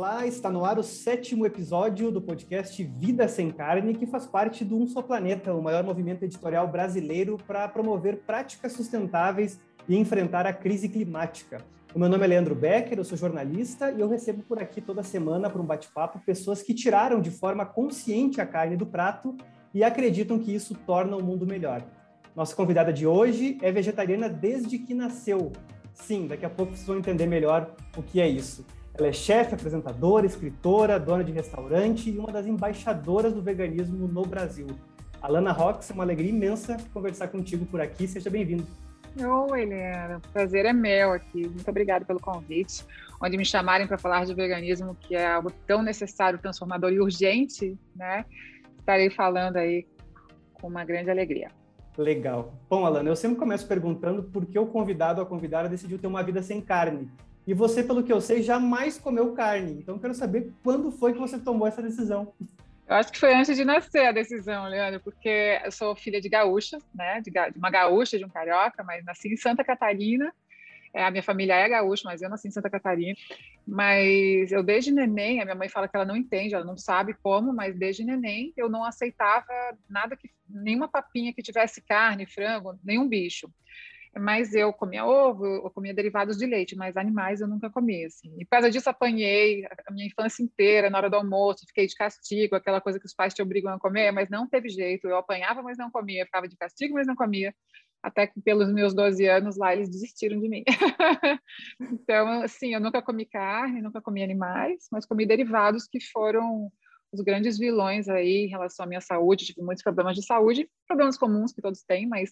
Olá, está no ar o sétimo episódio do podcast Vida Sem Carne, que faz parte do Um Só Planeta, o maior movimento editorial brasileiro para promover práticas sustentáveis e enfrentar a crise climática. O meu nome é Leandro Becker, eu sou jornalista e eu recebo por aqui toda semana, para um bate-papo, pessoas que tiraram de forma consciente a carne do prato e acreditam que isso torna o mundo melhor. Nossa convidada de hoje é vegetariana desde que nasceu. Sim, daqui a pouco vocês vão entender melhor o que é isso. Ela é chefe, apresentadora, escritora, dona de restaurante e uma das embaixadoras do veganismo no Brasil. Alana Rox, é uma alegria imensa conversar contigo por aqui. Seja bem-vindo. Oi, Helena. O prazer é meu aqui. Muito obrigada pelo convite. Onde me chamarem para falar de veganismo, que é algo tão necessário, transformador e urgente, né? Estarei falando aí com uma grande alegria. Legal. Bom, Alana, eu sempre começo perguntando por que o convidado ou a convidada decidiu ter uma vida sem carne. E você, pelo que eu sei, jamais comeu carne. Então, quero saber quando foi que você tomou essa decisão. Eu acho que foi antes de nascer a decisão, Leandro, porque eu sou filha de gaúcha, né? De, uma gaúcha, de um carioca, mas nasci em Santa Catarina. É, a minha família é gaúcha, mas eu nasci em Santa Catarina. Mas eu, desde neném, a minha mãe fala que ela não entende, ela não sabe como, mas desde neném eu não aceitava nada que, nenhuma papinha que tivesse carne, frango, nenhum bicho mas eu comia ovo, eu comia derivados de leite, mas animais eu nunca comia, assim. E por causa disso apanhei a minha infância inteira, na hora do almoço, fiquei de castigo, aquela coisa que os pais te obrigam a comer, mas não teve jeito, eu apanhava, mas não comia, ficava de castigo, mas não comia, até que pelos meus 12 anos lá eles desistiram de mim. então, assim, eu nunca comi carne, nunca comi animais, mas comi derivados que foram os grandes vilões aí em relação à minha saúde, tive muitos problemas de saúde, problemas comuns que todos têm, mas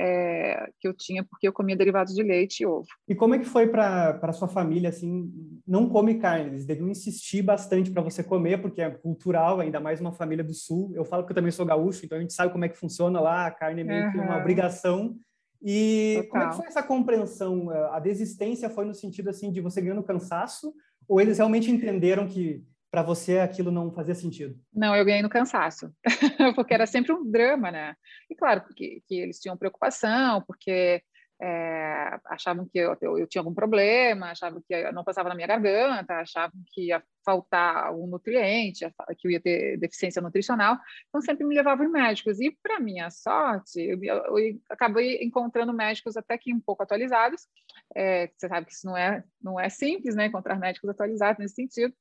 é, que eu tinha porque eu comia derivados de leite e ovo. E como é que foi para sua família assim? Não come carne, eles deviam insistir bastante para você comer porque é cultural, ainda mais uma família do sul. Eu falo que eu também sou gaúcho, então a gente sabe como é que funciona lá. A carne é meio uhum. que uma obrigação. E Total. como é que foi essa compreensão? A desistência foi no sentido assim de você ganhando cansaço ou eles realmente entenderam que para você aquilo não fazia sentido? Não, eu ganhei no cansaço, porque era sempre um drama, né? E claro, que eles tinham preocupação, porque é, achavam que eu, eu, eu, tinha algum problema, achavam que não passava na minha garganta, achavam que ia faltar algum nutriente, que eu ia ter deficiência nutricional, então sempre me levavam em médicos. E, para minha sorte, eu, eu, acabei encontrando médicos até que um pouco atualizados, é, você sabe que isso não é, não é simples, né, encontrar médicos atualizados nesse sentido,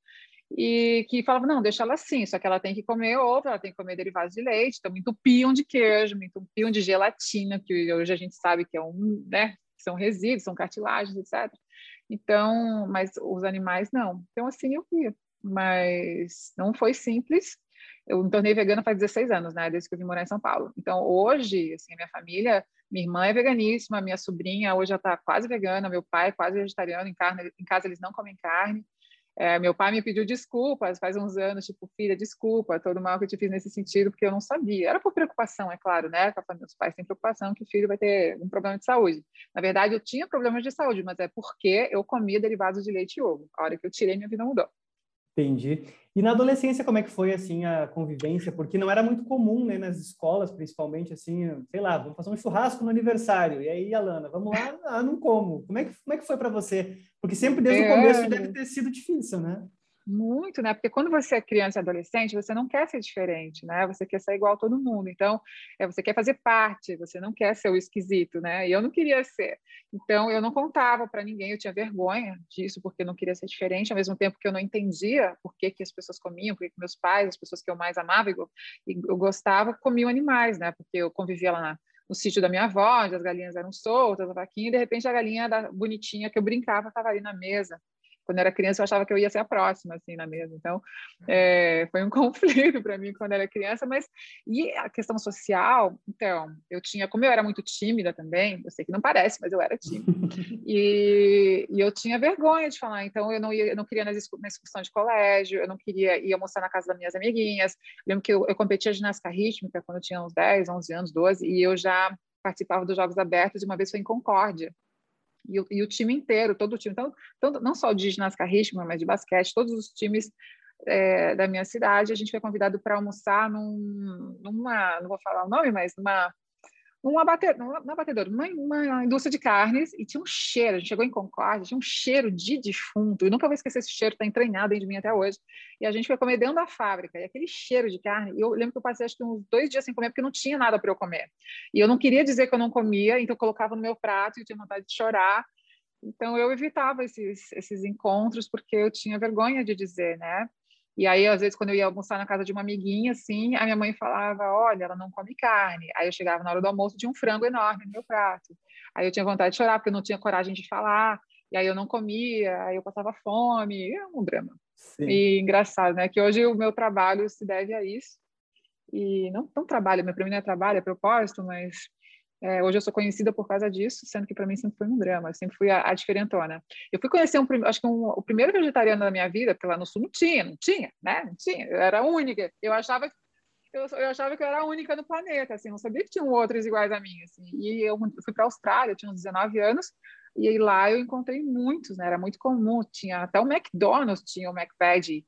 e que falava, não, deixa ela assim, só que ela tem que comer ovo, ela tem que comer derivados de leite, então me entupiam de queijo, me entupiam de gelatina, que hoje a gente sabe que é um, né, são resíduos, são cartilagens, etc. Então, mas os animais não. Então, assim, eu via. Mas não foi simples. Eu me tornei vegana faz 16 anos, né, desde que eu vim morar em São Paulo. Então, hoje, assim, a minha família, minha irmã é veganíssima, minha sobrinha hoje já está quase vegana, meu pai é quase vegetariano, em, carne, em casa eles não comem carne. É, meu pai me pediu desculpas faz uns anos, tipo, filha, desculpa, todo mal que eu te fiz nesse sentido, porque eu não sabia. Era por preocupação, é claro, né? Os pais têm preocupação que o filho vai ter um problema de saúde. Na verdade, eu tinha problemas de saúde, mas é porque eu comia derivados de leite e ovo. A hora que eu tirei, minha vida mudou. Entendi. E na adolescência, como é que foi, assim, a convivência? Porque não era muito comum, né, nas escolas, principalmente, assim, sei lá, vamos fazer um churrasco no aniversário. E aí, Alana, vamos lá? Ah, não como. Como é que, como é que foi para você? Porque sempre desde é... o começo deve ter sido difícil, né? Muito, né? Porque quando você é criança e adolescente, você não quer ser diferente, né? Você quer ser igual a todo mundo. Então, é, você quer fazer parte, você não quer ser o esquisito, né? E eu não queria ser. Então, eu não contava para ninguém, eu tinha vergonha disso, porque eu não queria ser diferente, ao mesmo tempo que eu não entendia por que, que as pessoas comiam, por que, meus pais, as pessoas que eu mais amava e eu gostava, comiam animais, né? Porque eu convivia lá na, no sítio da minha avó, onde as galinhas eram soltas, a vaquinha, e de repente a galinha da bonitinha que eu brincava estava ali na mesa quando eu era criança eu achava que eu ia ser a próxima assim na mesa. Então é, foi um conflito para mim quando eu era criança mas e a questão social? Então eu tinha como eu era muito tímida também eu sei que não parece mas eu era tímida e, e eu tinha vergonha de falar então eu não ia eu não queria nas na excursão de colégio eu não queria ir almoçar na casa das minhas amiguinhas. Eu lembro que eu, eu competia ginástica rítmica quando eu tinha uns 10 11 anos 12 e eu já participava dos Jogos Abertos e uma vez foi em Concórdia e o, e o time inteiro, todo o time, então, tanto, não só de ginástica rítmica, mas de basquete, todos os times é, da minha cidade, a gente foi convidado para almoçar num, numa, não vou falar o nome, mas numa uma batedora, uma, batedora uma, uma, indústria de carnes e tinha um cheiro. A gente chegou em Concórdia, tinha um cheiro de defunto. Eu nunca vou esquecer esse cheiro, está entranhado de mim até hoje. E a gente foi comer dentro da fábrica, e aquele cheiro de carne. Eu lembro que eu passei acho que uns dois dias sem comer, porque não tinha nada para eu comer. E eu não queria dizer que eu não comia, então eu colocava no meu prato e eu tinha vontade de chorar. Então eu evitava esses, esses encontros, porque eu tinha vergonha de dizer, né? E aí, às vezes, quando eu ia almoçar na casa de uma amiguinha, assim, a minha mãe falava: Olha, ela não come carne. Aí eu chegava na hora do almoço, de um frango enorme no meu prato. Aí eu tinha vontade de chorar, porque eu não tinha coragem de falar. E aí eu não comia, aí eu passava fome. É um drama. Sim. E engraçado, né? Que hoje o meu trabalho se deve a isso. E não, não trabalho, para mim não é trabalho, é propósito, mas é, hoje eu sou conhecida por causa disso, sendo que para mim sempre foi um drama, eu sempre fui a, a diferentona. Eu fui conhecer, um, acho que um, o primeiro vegetariano da minha vida, porque lá no Sul não tinha, não tinha, né? Não tinha, eu era única. Eu achava, eu, eu achava que eu era a única no planeta, assim, não sabia que tinham outros iguais a mim, assim. E eu fui para a Austrália, tinha uns 19 anos, e aí lá eu encontrei muitos, né? Era muito comum, tinha até o McDonald's, tinha o McVeggie.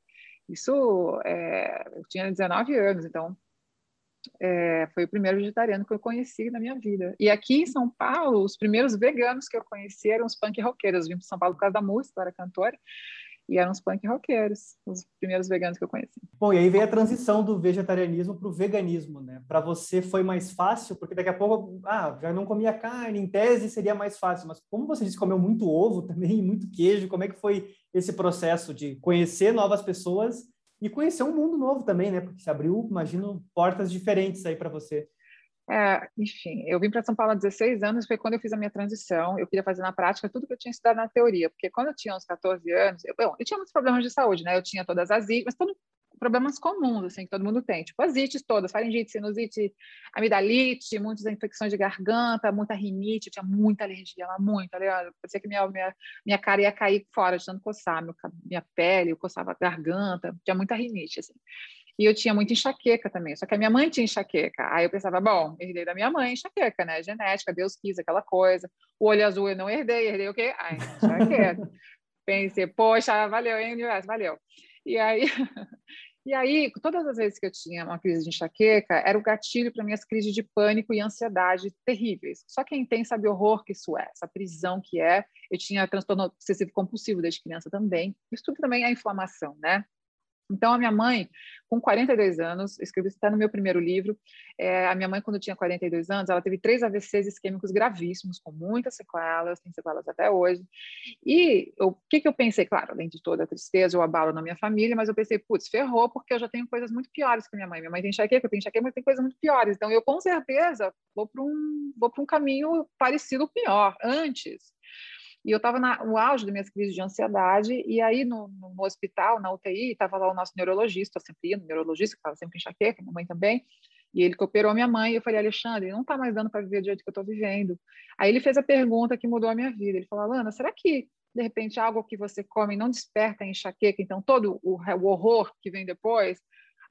Isso, é, eu tinha 19 anos, então é, foi o primeiro vegetariano que eu conheci na minha vida. E aqui em São Paulo, os primeiros veganos que eu conheci eram os punk roqueiros. Eu vim para São Paulo por causa da música, eu era cantora, e eram os punk roqueiros, os primeiros veganos que eu conheci. Bom, e aí veio a transição do vegetarianismo para o veganismo, né? Para você foi mais fácil, porque daqui a pouco, ah, já não comia carne, em tese seria mais fácil, mas como você disse, comeu muito ovo também, muito queijo, como é que foi esse processo de conhecer novas pessoas e conhecer um mundo novo também, né? Porque se abriu, imagino, portas diferentes aí para você. É, enfim, eu vim para São Paulo há 16 anos, foi quando eu fiz a minha transição. Eu queria fazer na prática tudo que eu tinha estudado na teoria, porque quando eu tinha uns 14 anos, eu, bom, eu tinha muitos problemas de saúde, né? Eu tinha todas as mas todo, problemas comuns, assim, que todo mundo tem, tipo as ites todas, faringite, sinusite, amidalite, muitas infecções de garganta, muita rinite, eu tinha muita alergia lá, muita, Leandro, parecia que minha, minha, minha cara ia cair fora de tanto coçar, meu, minha pele, eu coçava a garganta, tinha muita rinite, assim. E eu tinha muita enxaqueca também, só que a minha mãe tinha enxaqueca. Aí eu pensava, bom, herdei da minha mãe enxaqueca, né? Genética, Deus quis, aquela coisa. O olho azul eu não herdei, herdei o quê? Ai, enxaqueca. Pensei, poxa, valeu, hein, universo, valeu. E aí, E aí, todas as vezes que eu tinha uma crise de enxaqueca, era o gatilho para minhas crises de pânico e ansiedade terríveis. Só quem tem sabe o horror que isso é, essa prisão que é. Eu tinha transtorno obsessivo compulsivo desde criança também. Isso tudo também é inflamação, né? Então, a minha mãe, com 42 anos, escrevi isso até no meu primeiro livro, é, a minha mãe, quando tinha 42 anos, ela teve três AVCs isquêmicos gravíssimos, com muitas sequelas, tem sequelas até hoje. E o que, que eu pensei? Claro, além de toda a tristeza, o abalo na minha família, mas eu pensei, putz, ferrou, porque eu já tenho coisas muito piores que minha mãe. Minha mãe tem enxaqueca, eu tenho enxaqueca, mas tem coisas muito piores. Então, eu, com certeza, vou para um, um caminho parecido ou pior, antes. E eu estava no auge das minhas crises de ansiedade, e aí no, no, hospital, na UTI, estava lá o nosso neurologista, eu sempre ia neurologista, que estava sempre enxaqueca, minha mãe também, e ele que operou minha mãe, e eu falei, Alexandre, não está mais dando para viver do jeito que eu estou vivendo. Aí ele fez a pergunta que mudou a minha vida, ele falou, Alana, será que de repente algo que você come não desperta a enxaqueca, então todo o, o horror que vem depois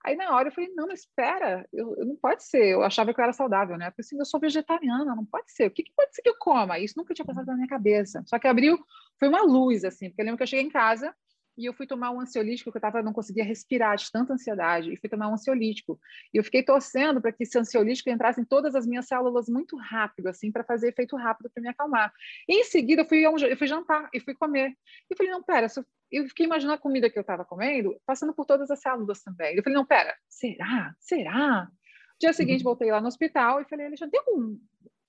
Aí na hora eu falei, não, mas espera, eu, eu, não pode ser. Eu achava que eu era saudável, né? Porque assim, eu sou vegetariana, não pode ser. O que, que pode ser que eu coma? Isso nunca tinha passado na minha cabeça. Só que abriu, foi uma luz, assim, porque eu lembro que eu cheguei em casa e eu fui tomar um ansiolítico que eu tava, não conseguia respirar de tanta ansiedade, e fui tomar um ansiolítico. E eu fiquei torcendo para que esse ansiolítico entrasse em todas as minhas células muito rápido, assim, para fazer efeito rápido para me acalmar. E em seguida, eu fui, eu fui jantar e fui comer. E falei, não, pera, eu fiquei imaginando a comida que eu estava comendo, passando por todas as células também. Eu falei, não, pera, será? Será? Dia seguinte, uhum. voltei lá no hospital e falei, Alexandre, tem um,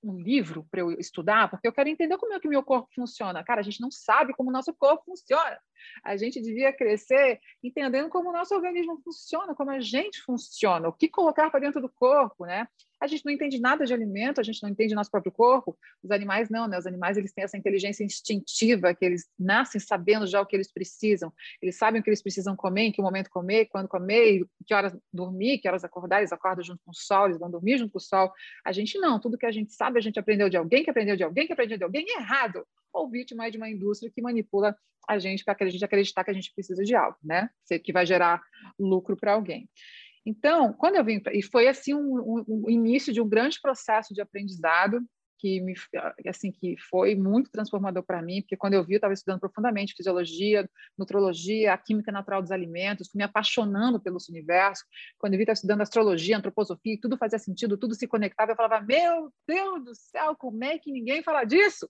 um livro para eu estudar? Porque eu quero entender como é que o meu corpo funciona. Cara, a gente não sabe como o nosso corpo funciona. A gente devia crescer entendendo como o nosso organismo funciona, como a gente funciona, o que colocar para dentro do corpo, né? A gente não entende nada de alimento, a gente não entende nosso próprio corpo. Os animais não, né? Os animais eles têm essa inteligência instintiva que eles nascem sabendo já o que eles precisam. Eles sabem o que eles precisam comer, em que momento comer, quando comer, que horas dormir, que horas acordar. Eles acordam junto com o sol, eles vão dormir junto com o sol. A gente não. Tudo que a gente sabe, a gente aprendeu de alguém, que aprendeu de alguém, que aprendeu de alguém errado ou vítima de uma indústria que manipula a gente para a gente acreditar que a gente precisa de algo, né? Que vai gerar lucro para alguém. Então, quando eu vim, e foi assim um, um, um, início de um grande processo de aprendizado, que me assim que foi muito transformador para mim, porque quando eu vi eu estava estudando profundamente fisiologia, nutrologia, a química natural dos alimentos, fui me apaixonando pelo universo. Quando eu vi estava estudando astrologia, antroposofia, tudo fazia sentido, tudo se conectava, eu falava: "Meu Deus do céu, como é que ninguém fala disso?"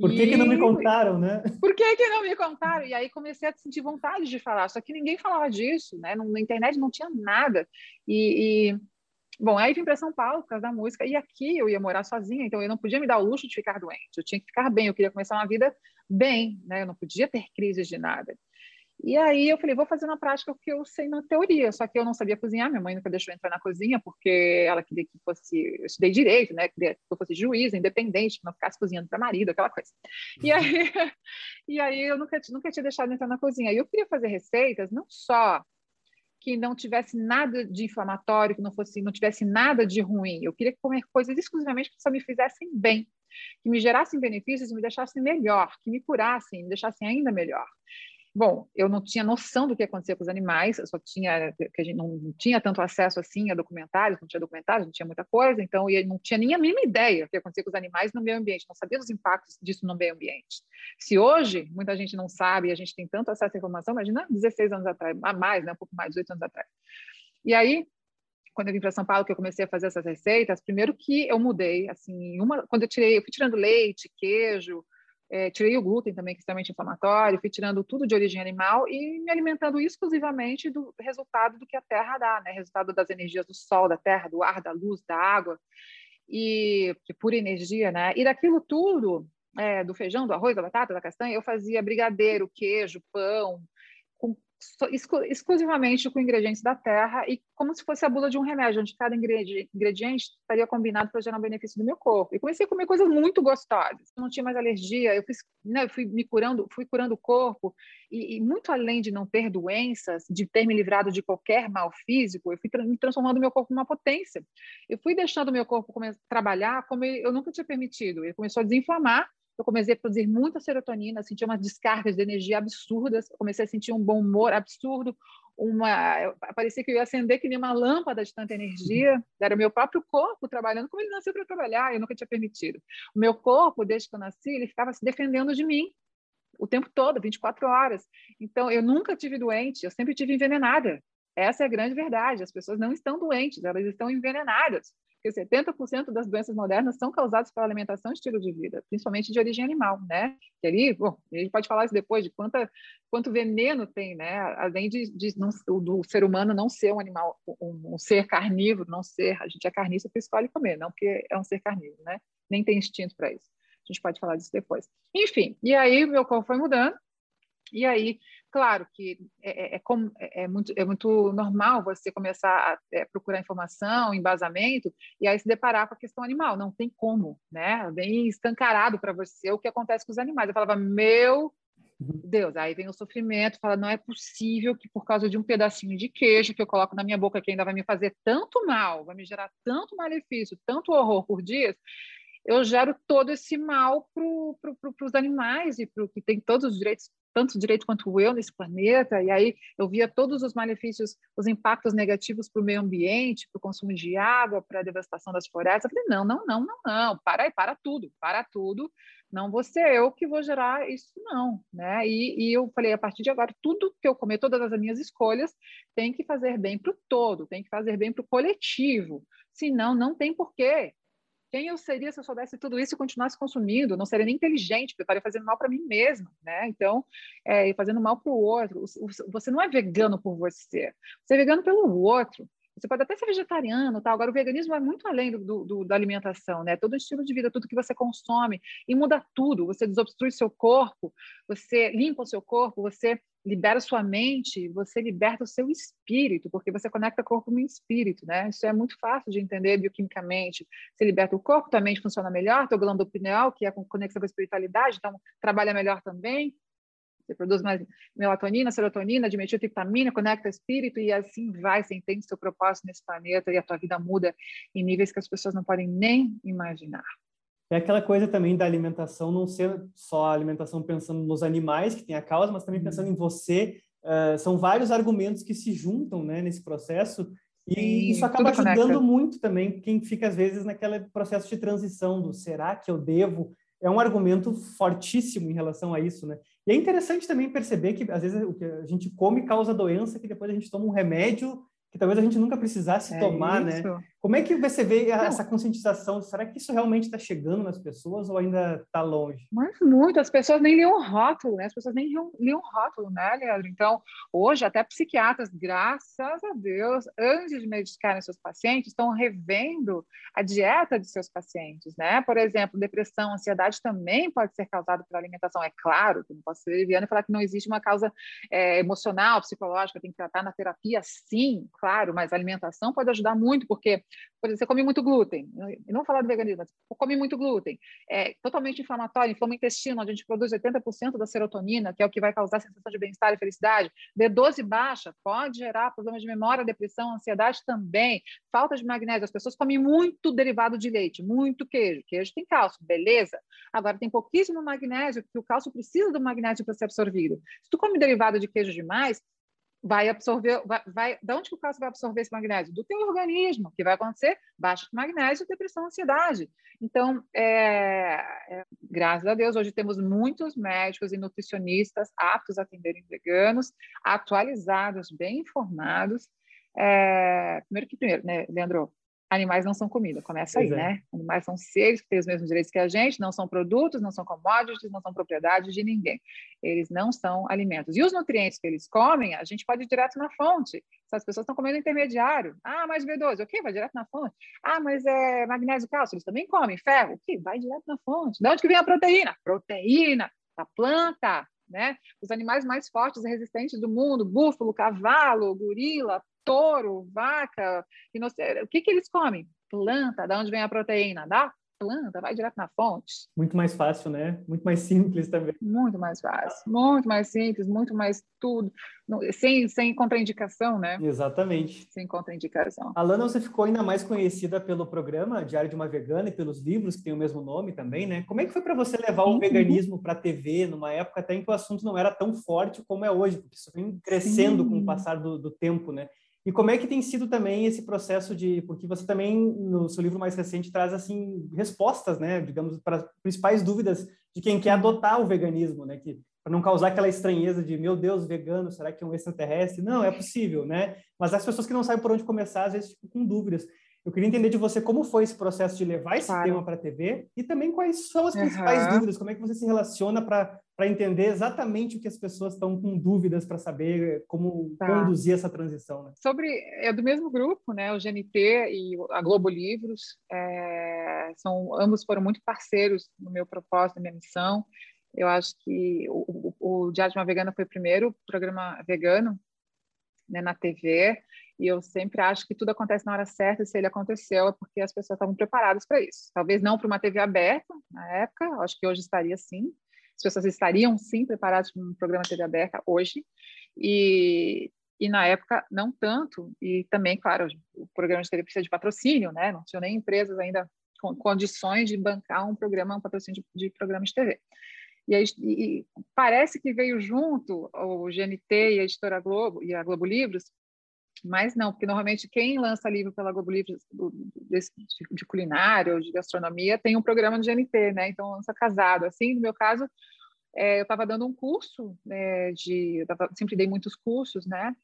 Por que, e... que não me contaram, né? Por que, que não me contaram? E aí comecei a sentir vontade de falar, só que ninguém falava disso, né? Na internet não tinha nada. E, e Bom, aí vim para São Paulo por causa da música, e aqui eu ia morar sozinha, então eu não podia me dar o luxo de ficar doente, eu tinha que ficar bem, eu queria começar uma vida bem, né? Eu não podia ter crises de nada. E aí eu falei, vou fazer na prática que eu sei na teoria, só que eu não sabia cozinhar, minha mãe nunca deixou entrar na cozinha, porque ela queria que fosse, eu estudei direito, né, queria que eu fosse juíza, independente, que não ficasse cozinhando para marido, aquela coisa. E aí, e aí eu nunca, nunca tinha deixado de entrar na cozinha. E eu queria fazer receitas, não só que não tivesse nada de inflamatório, que não fosse, não tivesse nada de ruim. Eu queria comer coisas exclusivamente que só me fizessem bem, que me gerassem benefícios, me deixassem melhor, que me curassem, me deixassem ainda melhor. Bom, eu não tinha noção do que acontecia com os animais, eu só tinha que a gente não tinha tanto acesso assim a documentários, não tinha documentários, não tinha muita coisa, então eu não tinha nem a mínima ideia do que acontecia com os animais no meio ambiente, não sabia dos impactos disso no meio ambiente. Se hoje muita gente não sabe e a gente tem tanto acesso à informação, imagina 16 anos atrás, a mais, né, um pouco mais, 18 anos atrás. E aí, quando eu vim para São Paulo, que eu comecei a fazer essas receitas, primeiro que eu mudei, assim, uma, quando eu tirei, eu fui tirando leite, queijo, é, tirei o glúten também, que é extremamente inflamatório, fui tirando tudo de origem animal e me alimentando exclusivamente do resultado do que a terra dá, né? Resultado das energias do sol, da terra, do ar, da luz, da água, e de pura energia, né? E daquilo tudo, é, do feijão, do arroz, da batata, da castanha, eu fazia brigadeiro, queijo, pão, exclusivamente com ingredientes da terra e como se fosse a bula de um remédio, onde cada ingrediente estaria combinado para gerar um benefício do meu corpo. E comecei a comer coisas muito gostosas. Não tinha mais alergia, eu, fiz, né, fui me curando, fui curando o corpo e, e, muito além de não ter doenças, de ter me livrado de qualquer mal físico, eu fui tra transformando meu corpo numa potência. Eu fui deixando meu corpo trabalhar como eu nunca tinha permitido. Ele começou a desinflamar eu comecei a produzir muita serotonina, sentia umas descargas de energia absurdas, comecei a sentir um bom humor absurdo, uma parecia que eu ia acender que nem uma lâmpada de tanta energia, era o meu próprio corpo trabalhando como ele nasceu para trabalhar, eu nunca tinha permitido. O meu corpo, desde que eu nasci, ele ficava se defendendo de mim o tempo todo, 24 horas. Então, eu nunca tive doente, eu sempre tive envenenada. Essa é a grande verdade. As pessoas não estão doentes, elas estão envenenadas porque 70% das doenças modernas são causadas pela alimentação e estilo de vida, principalmente de origem animal, né? Que ali, bom, a gente pode falar isso depois, de quanta, quanto veneno tem, né? Além de, de não, do ser humano não ser um animal, um, um, ser carnívoro, não ser, a gente é carnívoro porque escolhe comer, não porque é um ser carnívoro, né? Nem tem instinto para isso. A gente pode falar disso depois. Enfim, e aí meu corpo foi mudando, e aí Claro que é, é, é, é, é, muito, é muito normal você começar a é, procurar informação, embasamento, e aí se deparar com a questão animal. Não tem como, né? Bem escancarado para você o que acontece com os animais. Eu falava, meu Deus, aí vem o sofrimento, fala, não é possível que por causa de um pedacinho de queijo que eu coloco na minha boca, que ainda vai me fazer tanto mal, vai me gerar tanto malefício, tanto horror por dias, eu gero todo esse mal para pro, pro, os animais e para o que tem todos os direitos tanto direito quanto eu nesse planeta, e aí eu via todos os malefícios, os impactos negativos para o meio ambiente, para o consumo de água, para a devastação das florestas. Eu falei, não, não, não, não, não, para aí, para tudo, para tudo, não vou ser eu que vou gerar isso, não, né? E, e eu falei, a partir de agora, tudo que eu comer, todas as minhas escolhas, tem que fazer bem para o todo, tem que fazer bem para o coletivo, senão não tem porquê. Quem eu seria se eu soubesse tudo isso e continuasse consumindo? Não seria nem inteligente, porque eu estaria fazendo mal para mim mesma, né? Então, é, fazendo mal para o outro. Você não é vegano por você, você é vegano pelo outro. Você pode até ser vegetariano, tal. Agora, o veganismo é muito além do, do, da alimentação, né? Todo o estilo de vida, tudo que você consome e muda tudo. Você desobstrui seu corpo, você limpa o seu corpo, você libera sua mente, você liberta o seu espírito, porque você conecta corpo com espírito, né? Isso é muito fácil de entender bioquimicamente. Você liberta o corpo, tua mente funciona melhor, teu glândula pineal, que é conexão com a espiritualidade, então trabalha melhor também. Você produz mais melatonina, serotonina, dimetiltriptamina, conecta espírito e assim vai. Você entende seu propósito nesse planeta e a tua vida muda em níveis que as pessoas não podem nem imaginar. É aquela coisa também da alimentação não ser só a alimentação pensando nos animais, que tem a causa, mas também pensando em você. Uh, são vários argumentos que se juntam né, nesse processo E isso acaba ajudando muito também quem fica, às vezes, naquele processo de transição do será que eu devo? É um argumento fortíssimo em relação a isso, né? E é interessante também perceber que, às vezes, o que a gente come causa doença, que depois a gente toma um remédio que talvez a gente nunca precisasse é tomar, né? isso. né? Como é que você vê essa conscientização? Será que isso realmente está chegando nas pessoas ou ainda está longe? Mas muito, as pessoas nem liam rótulo, né? As pessoas nem liam, liam rótulo, né, Leandro? Então, hoje, até psiquiatras, graças a Deus, antes de medicarem seus pacientes, estão revendo a dieta de seus pacientes, né? Por exemplo, depressão, ansiedade também pode ser causado por alimentação. É claro que não posso ser leviana e falar que não existe uma causa é, emocional, psicológica, tem que tratar na terapia, sim, claro, mas a alimentação pode ajudar muito, porque por exemplo, você come muito glúten, não falar do veganismo, mas come muito glúten, é totalmente inflamatório, inflama o intestino, onde a gente produz 80% da serotonina, que é o que vai causar sensação de bem-estar e felicidade. B12 baixa pode gerar problemas de memória, depressão, ansiedade também. Falta de magnésio, as pessoas comem muito derivado de leite, muito queijo. Queijo tem cálcio, beleza. Agora tem pouquíssimo magnésio, porque o cálcio precisa do magnésio para ser absorvido. Se tu come derivado de queijo demais, vai absorver, vai, vai, de onde que o cálcio vai absorver esse magnésio? Do teu organismo, que vai acontecer baixa de magnésio, depressão, ansiedade. Então, é, é, graças a Deus, hoje temos muitos médicos e nutricionistas aptos a atenderem veganos, atualizados, bem informados. É, primeiro que primeiro, né, Leandro? Animais não são comida, começa pois aí, é. né? Animais são seres que têm os mesmos direitos que a gente, não são produtos, não são commodities, não são propriedades de ninguém. Eles não são alimentos. E os nutrientes que eles comem, a gente pode ir direto na fonte. Se as pessoas estão comendo intermediário, ah, mais B12, ok, vai direto na fonte. Ah, mas é magnésio cálcio, eles também comem ferro, ok, vai direto na fonte. De onde que vem a proteína? Proteína da planta, né? Os animais mais fortes e resistentes do mundo, búfalo, cavalo, gorila, touro, vaca, o que, que eles comem? Planta, da onde vem a proteína? Da planta, vai direto na fonte. Muito mais fácil, né? Muito mais simples também. Muito mais fácil, muito mais simples, muito mais tudo, sem, sem contraindicação, né? Exatamente. Sem contraindicação. Alana, você ficou ainda mais conhecida pelo programa Diário de uma Vegana e pelos livros que têm o mesmo nome também, né? Como é que foi para você levar o veganismo para a TV numa época até em que o assunto não era tão forte como é hoje, porque isso vem crescendo Sim. com o passar do, do tempo, né? E como é que tem sido também esse processo de, porque você também no seu livro mais recente traz assim respostas, né, digamos, para as principais dúvidas de quem quer adotar o veganismo, né, que para não causar aquela estranheza de meu Deus, vegano, será que é um extraterrestre? Não, é possível, né? Mas as pessoas que não sabem por onde começar às vezes ficam com dúvidas. Eu queria entender de você como foi esse processo de levar esse claro. tema para a TV e também quais são as principais uhum. dúvidas, como é que você se relaciona para entender exatamente o que as pessoas estão com dúvidas para saber como tá. conduzir essa transição. Né? Sobre, é do mesmo grupo, né, o GNT e a Globo Livros, é, são, ambos foram muito parceiros no meu propósito, na minha missão. Eu acho que o, o, o Diário de uma Vegana foi o primeiro programa vegano né, na TV, e eu sempre acho que tudo acontece na hora certa, e se ele aconteceu é porque as pessoas estavam preparadas para isso. Talvez não para uma TV aberta na época, acho que hoje estaria sim. As pessoas estariam sim preparadas para um programa TV aberta hoje. E, e na época não tanto. E também, claro, o programa de TV precisa de patrocínio, né? Não tinham nem empresas ainda com condições de bancar um programa, um patrocínio de, de programa de TV. E, a, e, parece que veio junto o GNT e a editora Globo e a Globo Livros mas não, porque normalmente quem lança livro pela Globo Livros de culinária ou de gastronomia tem um programa de GNT, né? Então lança casado. Assim, no meu caso, é, eu estava dando um curso né, de, eu tava, sempre dei muitos cursos, né?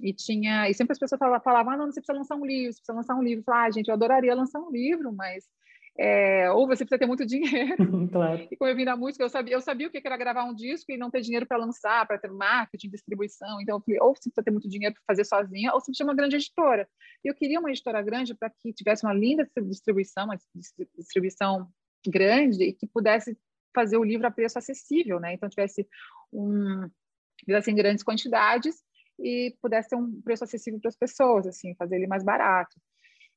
E tinha, e sempre as pessoas falavam, falavam ah, não, você precisa lançar um livro, você precisa lançar um livro. Eu falava, ah, gente, eu adoraria lançar um livro, mas é, ou você precisa ter muito dinheiro. claro. E como eu vim da música, eu sabia, eu sabia o que era gravar um disco e não ter dinheiro para lançar, para ter marketing, distribuição. Então, eu falei, ou você precisa ter muito dinheiro para fazer sozinha, ou você precisa ter uma grande editora. E eu queria uma editora grande para que tivesse uma linda distribuição, uma distribuição grande e que pudesse fazer o livro a preço acessível, né? Então, tivesse um, assim, grandes quantidades e pudesse ter um preço acessível para as pessoas, assim, fazer ele mais barato.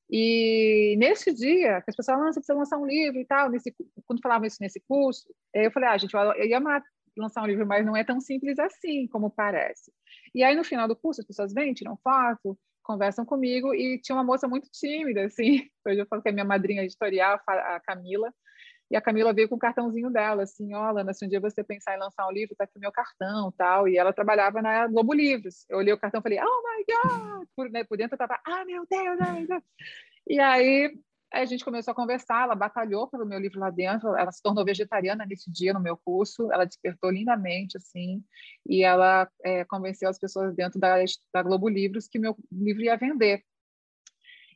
E nesse dia, as pessoas falavam, ah, você precisa lançar um livro e tal, nesse, quando falavam isso nesse curso, eu falei, ah, gente, eu ia amar lançar um livro, mas não é tão simples assim como parece. E aí, no final do curso, as pessoas vêm, tiram foto, conversam comigo, e tinha uma moça muito tímida, assim, hoje eu falo que é minha madrinha editorial, a Camila, E a Camila veio com o cartãozinho dela, assim, ó, Lana, se um dia você pensar em lançar um livro, tá aqui meu cartão, tal. E ela trabalhava na Globo Livros. Eu olhei o cartão e falei, oh my God! Por, né, por dentro eu tava, ah, meu Deus, meu Deus! E aí a gente começou a conversar, ela batalhou pelo meu livro lá dentro, ela se tornou vegetariana nesse dia no meu curso, ela despertou lindamente, assim, e ela é, convenceu as pessoas dentro da, da Globo Livros que meu livro ia vender.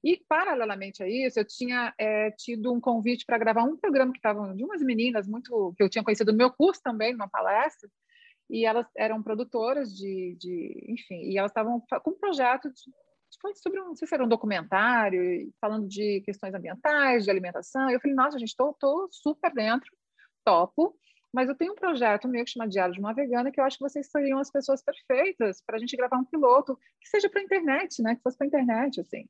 E, paralelamente a isso, eu tinha é, tido um convite para gravar um programa que estavam de umas meninas muito que eu tinha conhecido no meu curso também, numa palestra, e elas eram produtoras de, de enfim, e elas estavam com um projeto de, foi sobre um, não sei se era um documentário, falando de questões ambientais, de alimentação. Eu falei, nossa, gente, estou super dentro, topo, mas eu tenho um projeto meu que chama Diário de uma Vegana, que eu acho que vocês seriam as pessoas perfeitas para a gente gravar um piloto, que seja para a internet, né? Que fosse para a internet, assim.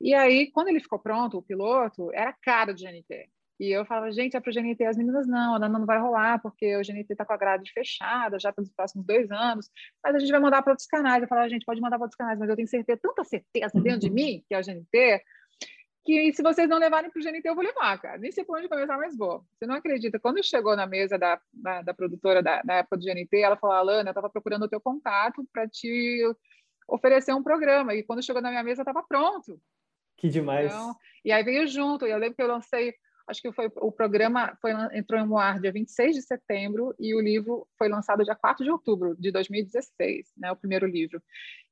E aí, quando ele ficou pronto, o piloto, era caro de GNT. E eu falava, gente, é para o GNT. As meninas, não, a Nana não vai rolar, porque o GNT está com a grade fechada já pelos próximos dois anos, mas a gente vai mandar para outros canais. Eu falava, gente, pode mandar para outros canais, mas eu tenho certeza, tanta certeza dentro de mim, que é o GNT, que se vocês não levarem para o GNT, eu vou levar, cara. Nem sei por onde começar, mas vou. Você não acredita. Quando chegou na mesa da, da, da produtora da, da época do GNT, ela falou, Alana, eu estava procurando o teu contato para te oferecer um programa. E quando chegou na minha mesa, estava pronto. Que demais. Então, e aí veio junto. E eu lembro que eu lancei, acho que foi o programa foi, entrou no ar dia 26 de setembro e o livro foi lançado dia 4 de outubro de 2016, né, o primeiro livro.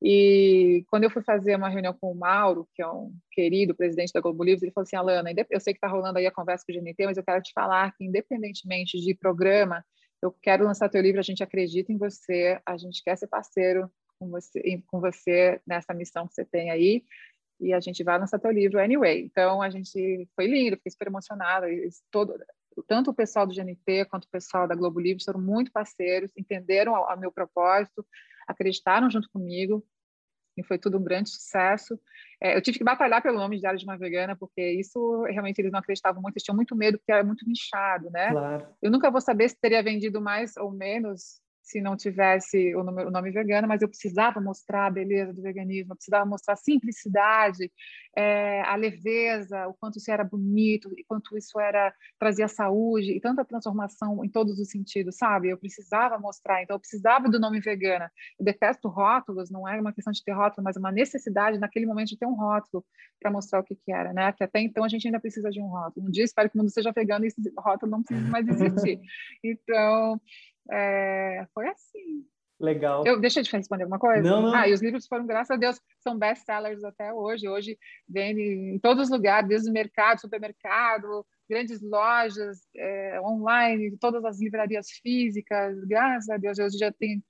E quando eu fui fazer uma reunião com o Mauro, que é um querido presidente da Globo Livros, ele falou assim: Alana, eu sei que está rolando aí a conversa com o GNT, mas eu quero te falar que, independentemente de programa, eu quero lançar teu livro, a gente acredita em você, a gente quer ser parceiro com você, com você nessa missão que você tem aí e a gente vai lançar teu livro anyway. Então, a gente foi lindo, fiquei super emocionada. Todo, tanto o pessoal do GNT quanto o pessoal da Globo Livre foram muito parceiros, entenderam o meu propósito, acreditaram junto comigo, e foi tudo um grande sucesso. É, eu tive que batalhar pelo nome de Diário de uma Vegana, porque isso realmente eles não acreditavam muito, eles tinham muito medo, porque era muito nichado, né? Claro. Eu nunca vou saber se teria vendido mais ou menos se não tivesse o nome, o nome, vegano, mas eu precisava mostrar a beleza do veganismo, eu precisava mostrar a simplicidade, é, a leveza, o quanto isso era bonito, e quanto isso era trazia saúde e tanta transformação em todos os sentidos, sabe? Eu precisava mostrar, então eu precisava do nome vegana. Eu detesto rótulos, não é uma questão de ter rótulo, mas uma necessidade naquele momento de ter um rótulo para mostrar o que, que era, né? Que até então a gente ainda precisa de um rótulo. Um dia espero que o mundo seja vegano e esse rótulo não precise mais existir. Então é, foi assim. Legal. Eu, deixa eu te responder alguma coisa? Não, não. Ah, e os livros foram, graças a Deus, são best-sellers até hoje. Hoje vendem em todos os lugares, desde o mercado, supermercado, grandes lojas, é, online, todas as livrarias físicas. Graças a Deus, hoje já tem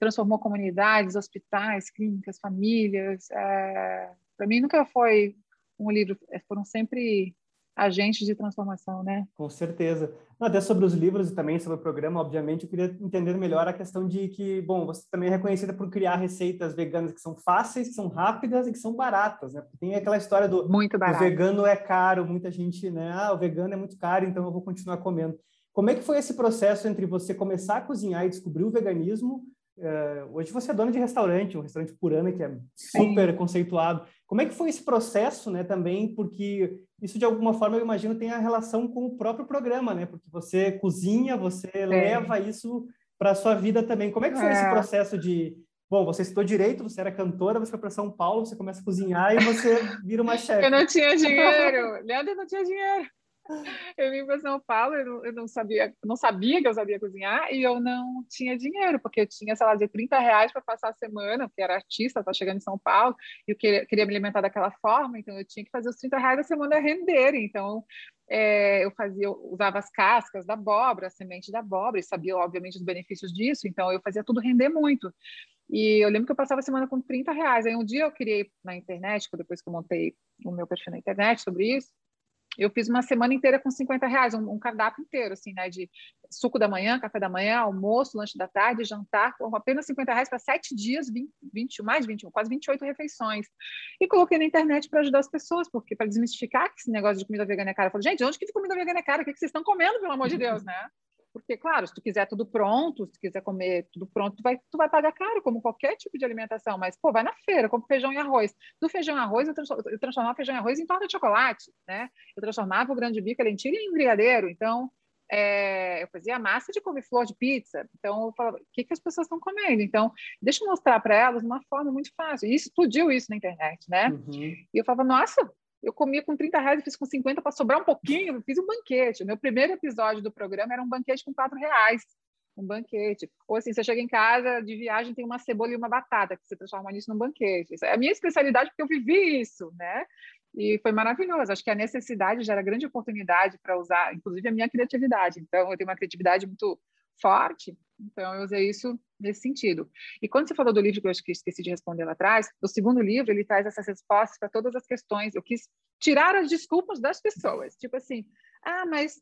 transformou comunidades, hospitais, clínicas, famílias. É, Para mim nunca foi um livro, foram sempre agentes de transformação, né? Com certeza. Até sobre os livros e também sobre o programa, obviamente, eu queria entender melhor a questão de que, bom, você também é reconhecida por criar receitas veganas que são fáceis, que são rápidas e que são baratas, né? Porque tem aquela história do, muito barato. o vegano é caro, muita gente, né? Ah, o vegano é muito caro, então eu vou continuar comendo. Como é que foi esse processo entre você começar a cozinhar e descobrir o veganismo Uh, hoje você é dona de restaurante, um restaurante Purana que é super Sim. conceituado. Como é que foi esse processo, né, também? Porque isso, de alguma forma, eu imagino, tem a relação com o próprio programa, né? Porque você cozinha, você leva isso para a sua vida também. Como é que foi é. esse processo de... Bom, você estudou direito, você era cantora, você foi para São Paulo, você começa a cozinhar e você vira uma chefe. Eu não tinha dinheiro. Leandro não tinha dinheiro. Eu vim para São Paulo, eu não, eu não, sabia, não sabia que eu sabia cozinhar e eu não tinha dinheiro, porque eu tinha, sei lá, de 30 reais para passar a semana, porque era artista, estava chegando em São Paulo, e eu queria, queria, me alimentar daquela forma, então eu tinha que fazer os 30 reais da semana renderem. Então, é, eu fazia, eu usava as cascas da abóbora, a semente da abóbora, e sabia, obviamente, os benefícios disso, então eu fazia tudo render muito. E eu lembro que eu passava a semana com 30 reais. Aí um dia eu criei na internet, depois que eu montei o meu perfil na internet sobre isso, eu fiz uma semana inteira com 50 reais, um, um, cardápio inteiro, assim, né? De suco da manhã, café da manhã, almoço, lanche da tarde, jantar, com apenas 50 reais para sete dias, 20, 20, mais 21, quase 28 refeições. E coloquei na internet para ajudar as pessoas, porque para desmistificar esse negócio de comida vegana é cara. Eu falei, gente, onde que comida vegana é cara? O que, que vocês estão comendo, pelo amor de Deus, né? Porque, claro, se tu quiser tudo pronto, se tu quiser comer tudo pronto, tu vai, tu vai pagar caro, como qualquer tipo de alimentação. Mas, pô, vai na feira, compra feijão e arroz. Do feijão e arroz, eu transformava feijão e arroz em torta de chocolate, né? Eu transformava o grande bico, a lentilha em brigadeiro. Então, é, eu fazia massa de couve-flor de pizza. Então, eu falava, o que, que as pessoas estão comendo? Então, deixa eu mostrar para elas uma forma muito fácil. E explodiu isso na internet, né? Uhum. E eu falava, nossa, eu comia com 30 reais e fiz com 50 para sobrar um pouquinho, fiz um banquete. O meu primeiro episódio do programa era um banquete com 4 reais. Um banquete. Ou assim, você chega em casa de viagem, tem uma cebola e uma batata, que você transforma nisso num banquete. Isso é a minha especialidade, porque eu vivi isso, né? E foi maravilhoso. Acho que a necessidade gera grande oportunidade para usar, inclusive, a minha criatividade. Então, eu tenho uma criatividade muito forte, então eu usei isso nesse sentido. E quando você falou do livro que eu acho que esqueci de responder lá atrás, o segundo livro ele traz essas respostas para todas as questões. Eu quis tirar as desculpas das pessoas, tipo assim, ah, mas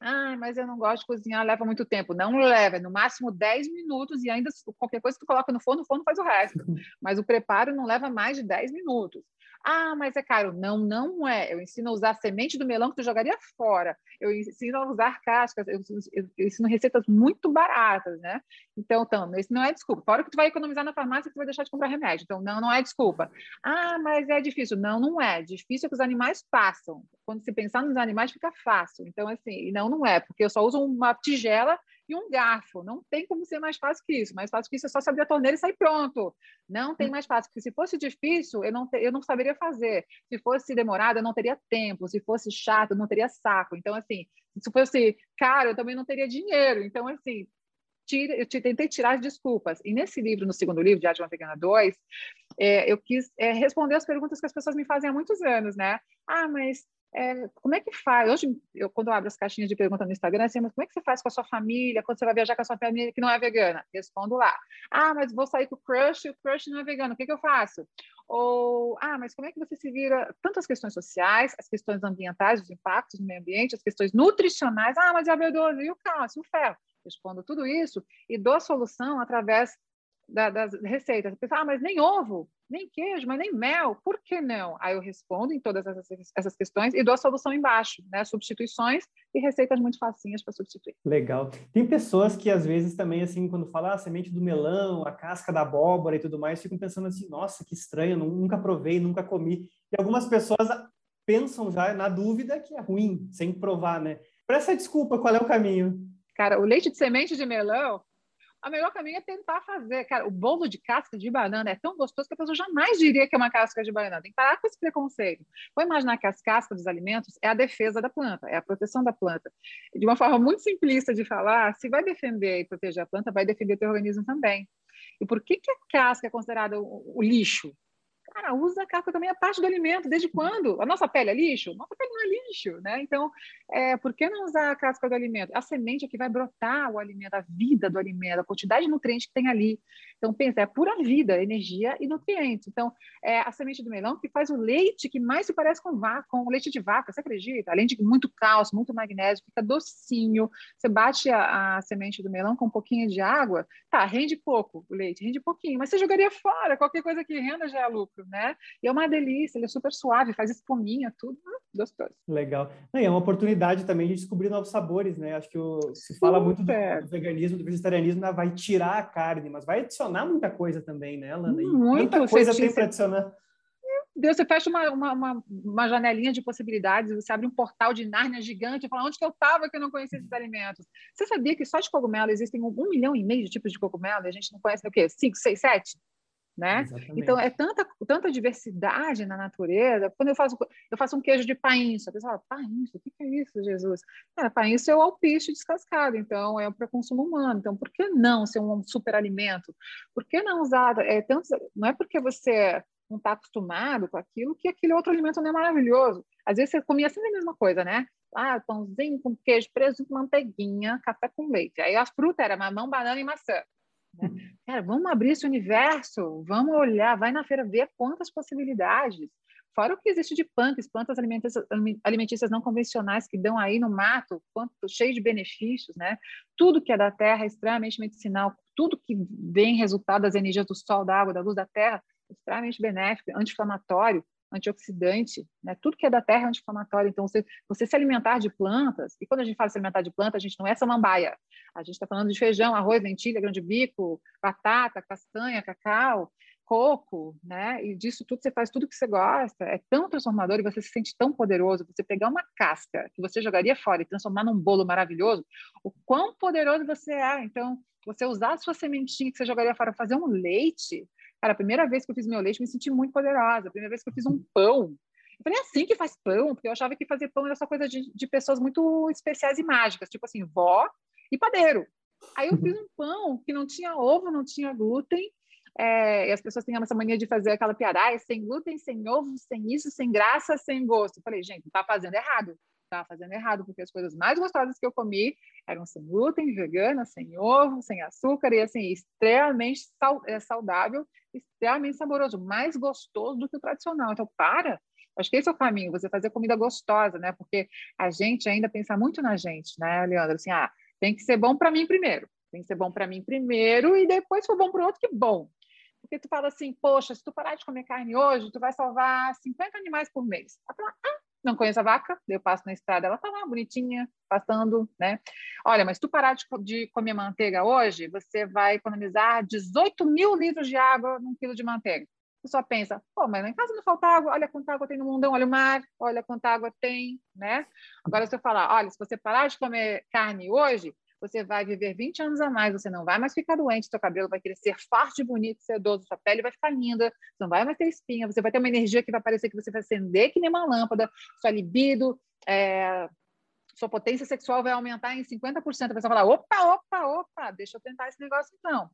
ah, mas eu não gosto de cozinhar, leva muito tempo. Não leva, no máximo 10 minutos e ainda qualquer coisa que tu coloca no forno, o forno faz o resto. Mas o preparo não leva mais de 10 minutos. Ah, mas é caro. Não, não é. Eu ensino a usar a semente do melão que tu jogaria fora. Eu ensino a usar cascas. Eu, eu, eu ensino receitas muito baratas, né? Então, então, isso não é desculpa. Fora que tu vai economizar na farmácia, tu vai deixar de comprar remédio. Então, não, não é desculpa. Ah, mas é difícil. Não, não é. Difícil é que os animais passam. Quando se pensar nos animais, fica fácil. Então, assim, não, não é. Porque eu só uso uma tigela e um garfo. Não tem como ser mais fácil que isso. Mais fácil que isso é só se abrir a torneira e sair pronto. Não tem mais fácil, porque se fosse difícil, eu não, te, eu não saberia fazer. Se fosse demorado, eu não teria tempo. Se fosse chato, eu não teria saco. Então, assim, se fosse caro, eu também não teria dinheiro. Então, assim, tira, eu tentei tirar as desculpas. E nesse livro, no segundo livro, de Arte Vegana 2, é, eu quis é, responder as perguntas que as pessoas me fazem há muitos anos, né? Ah, mas é, como é que faz? Hoje, eu, quando eu abro as caixinhas de pergunta no Instagram, assim, mas como é que você faz com a sua família, quando você vai viajar com a sua família que não é vegana? Respondo lá. Ah, mas vou sair com o crush, o crush não é vegano, o que, que eu faço? Ou, ah, mas como é que você se vira? Tanto as questões sociais, as questões ambientais, os impactos no meio ambiente, as questões nutricionais, ah, mas e a B12, e o cálcio, o ferro? Respondo tudo isso e dou a solução através da, das receitas. A pessoa, ah, mas nem ovo, nem queijo, mas nem mel, por que não? Aí eu respondo em todas essas, essas questões e dou a solução embaixo, né? Substituições e receitas muito facinhas para substituir. Legal. Tem pessoas que às vezes também, assim, quando falam ah, semente do melão, a casca da abóbora e tudo mais, ficam pensando assim, nossa, que estranho, nunca provei, nunca comi. E algumas pessoas pensam já na dúvida que é ruim, sem provar, né? Para essa desculpa, qual é o caminho? Cara, o leite de semente de melão o melhor caminho é tentar fazer. Cara, o bolo de casca de banana é tão gostoso que a pessoa jamais diria que é uma casca de banana. Tem que parar com esse preconceito. Vou imaginar que as cascas dos alimentos é a defesa da planta, é a proteção da planta. De uma forma muito simplista de falar, se vai defender e proteger a planta, vai defender o teu organismo também. E por que, que a casca é considerada o, o lixo? Cara, usa a casca também, é parte do alimento. Desde quando? A nossa pele é lixo? Nossa pele não é lixo, né? Então, é, por que não usar a casca do alimento? A semente é que vai brotar o alimento, a vida do alimento, a quantidade de nutrientes que tem ali. Então, pensa, é pura vida, energia e nutrientes. Então, é a semente do melão que faz o leite que mais se parece com, vaca, com o leite de vaca, você acredita? Além de muito cálcio, muito magnésio, fica docinho. Você bate a, a semente do melão com um pouquinho de água, tá, rende pouco o leite, rende pouquinho, mas você jogaria fora, qualquer coisa que renda já é lucro né? E é uma delícia, ele é super suave, faz espuminha, tudo hum, gostoso. Legal. E é uma oportunidade também de descobrir novos sabores, né? Acho que o, se fala muito do, do, veganismo, do vegetarianismo, né? vai tirar a carne, mas vai adicionar muita coisa também, né, Muito, muita coisa tem para adicionar. Deus, você fecha uma, uma, uma, uma, janelinha de possibilidades, você abre um portal de Nárnia gigante e fala onde que eu estava que eu não conhecia esses alimentos. Você sabia que só de cogumelo existem um, um milhão e meio de tipos de cogumelo e a gente não conhece o quê? Cinco, seis, sete? Né? Exatamente. Então é tanta tanta diversidade na natureza. Quando eu faço eu faço um queijo de painço, a pessoa fala, painço, o que é isso, Jesus? Cara, painço é o alpiste descascado, então é para consumo humano. Então por que não ser um super alimento? Por que não usar é tanto não é porque você não está acostumado com aquilo que aquele outro alimento não é maravilhoso. Às vezes você comia sempre a mesma coisa, né? Ah, pãozinho com queijo, presunto, manteiguinha, café com leite. Aí a fruta era mamão, banana e maçã. Né? Cara, vamos abrir esse universo, vamos olhar, vai na feira ver quantas possibilidades. Fora o que existe de plantas alimentícias, alimentícias não convencionais que dão aí no mato, quanto, cheio de benefícios, né? Tudo que é da terra é extremamente medicinal, tudo que vem resultado das energias do sol, da água, da luz da terra, é extremamente benéfico, anti-inflamatório. antioxidante, né? Tudo que é da terra é anti-inflamatório. Então, você, você se alimentar de plantas, e quando a gente fala se alimentar de planta, a gente não é samambaia. A gente está falando de feijão, arroz, lentilha, grão de bico, batata, castanha, cacau, coco, né? E disso tudo você faz tudo que você gosta. É tão transformador e você se sente tão poderoso. Você pegar uma casca que você jogaria fora e transformar num bolo maravilhoso, o quão poderoso você é. Então, você usar a sua sementinha que você jogaria fora, fazer um leite, Cara, a primeira vez que eu fiz meu leite, me senti muito poderosa. A primeira vez que eu fiz um pão. Eu falei, é assim que faz pão? Porque eu achava que fazer pão era só coisa de, de pessoas muito especiais e mágicas, tipo assim, vó e padeiro. Aí eu fiz um pão que não tinha ovo, não tinha glúten, é, e as pessoas têm essa mania de fazer aquela piada, ah, é sem glúten, sem ovo, sem isso, sem graça, sem gosto. Eu falei, gente, tá fazendo errado estava fazendo errado, porque as coisas mais gostosas que eu comi eram sem glúten, vegana, sem ovo, sem açúcar e assim, extremamente é, saudável, extremamente saboroso, mais gostoso do que o tradicional. Então, para, acho que esse é o caminho, você fazer comida gostosa, né? Porque a gente ainda pensa muito na gente, né, Leandro? Assim, ah, tem que ser bom para mim primeiro. Tem que ser bom para mim primeiro e depois se for bom para o outro, que bom. Porque tu fala assim, poxa, se tu parar de comer carne hoje, tu vai salvar 50 animais por mês. Ela fala, ah, não conheço a vaca, eu passo na estrada, ela tá lá bonitinha, passando, né? Olha, mas tu parar de, de comer manteiga hoje, você vai economizar 18 mil litros de água num quilo de manteiga. Só pensa, pô, mas lá em casa não falta água, olha quanta água tem no mundão, olha o mar, olha quanta água tem, né? Agora, se eu falar, olha, se você parar de comer carne hoje, você vai viver 20 anos a mais, você não vai mais ficar doente, seu cabelo vai crescer forte, bonito, sedoso, sua pele vai ficar linda, você não vai mais ter espinha, você vai ter uma energia que vai parecer que você vai acender que nem uma lâmpada, sua libido, é, sua potência sexual vai aumentar em 50%. Você vai falar, opa, opa, opa, deixa eu tentar esse negócio então.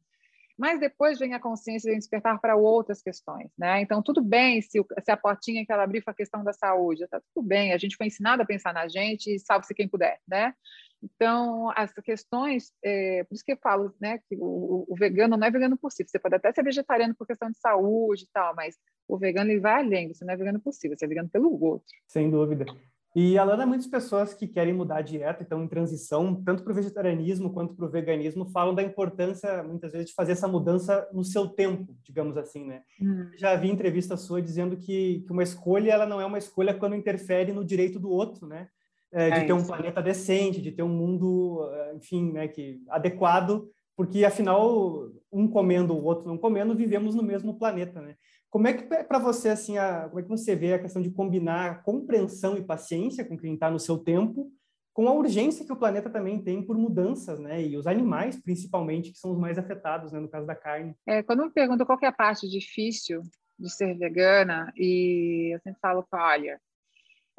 Mas depois vem a consciência de despertar para outras questões, né? Então, tudo bem se, se a portinha que ela abriu foi a questão da saúde, tá tudo bem, a gente foi ensinado a pensar na gente salve-se quem puder, né? Então, as questões, é, por isso que eu falo, né, que o, o, vegano não é vegano si. Você pode até ser vegetariano por questão de saúde e tal, mas o vegano ele vai além. Você não é vegano si, você é vegano pelo outro. Sem dúvida. E Alana, muitas pessoas que querem mudar a dieta, estão em transição, tanto para o vegetarianismo quanto para o veganismo, falam da importância, muitas vezes, de fazer essa mudança no seu tempo, digamos assim, né? Hum. Já vi entrevista sua dizendo que, que uma escolha, ela não é uma escolha quando interfere no direito do outro, né? é, de é ter um planeta decente, de ter um mundo, é, enfim, né, que adequado, porque afinal um comendo o outro não comendo, vivemos no mesmo planeta, né? Como é que é para você assim, a, como é que você vê a questão de combinar compreensão e paciência com quem está no seu tempo, com a urgência que o planeta também tem por mudanças, né? E os animais, principalmente, que são os mais afetados, né? No caso da carne. É, quando me perguntam qual é a parte difícil de ser vegana, e eu sempre falo, olha,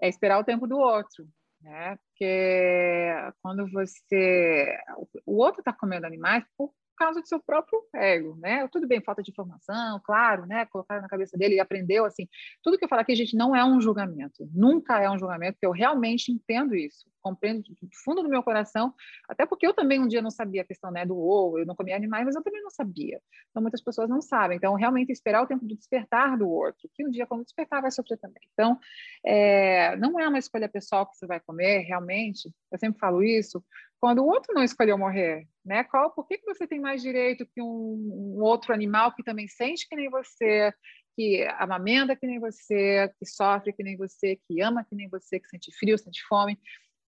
é esperar o tempo do outro né? Porque quando você. O outro está comendo animais por causa do seu próprio ego, né? Tudo bem, falta de informação, claro, né? Colocaram na cabeça dele e aprendeu, assim. Tudo que eu falo aqui, gente, não é um julgamento. Nunca é um julgamento, porque eu realmente entendo isso compreendo do fundo do meu coração, até porque eu também um dia não sabia a questão né, do ovo, eu não comia animais, mas eu também não sabia. Então, muitas pessoas não sabem. Então, realmente, esperar o tempo do despertar do outro, que um dia, quando despertar, vai sofrer também. Então, é, não é uma escolha pessoal que você vai comer, realmente, eu sempre falo isso, quando o outro não escolheu morrer, né? Qual, por que, que você tem mais direito que um, um outro animal que também sente que nem você, que amamenta que nem você, que sofre que nem você, que ama que nem você, que sente frio, sente fome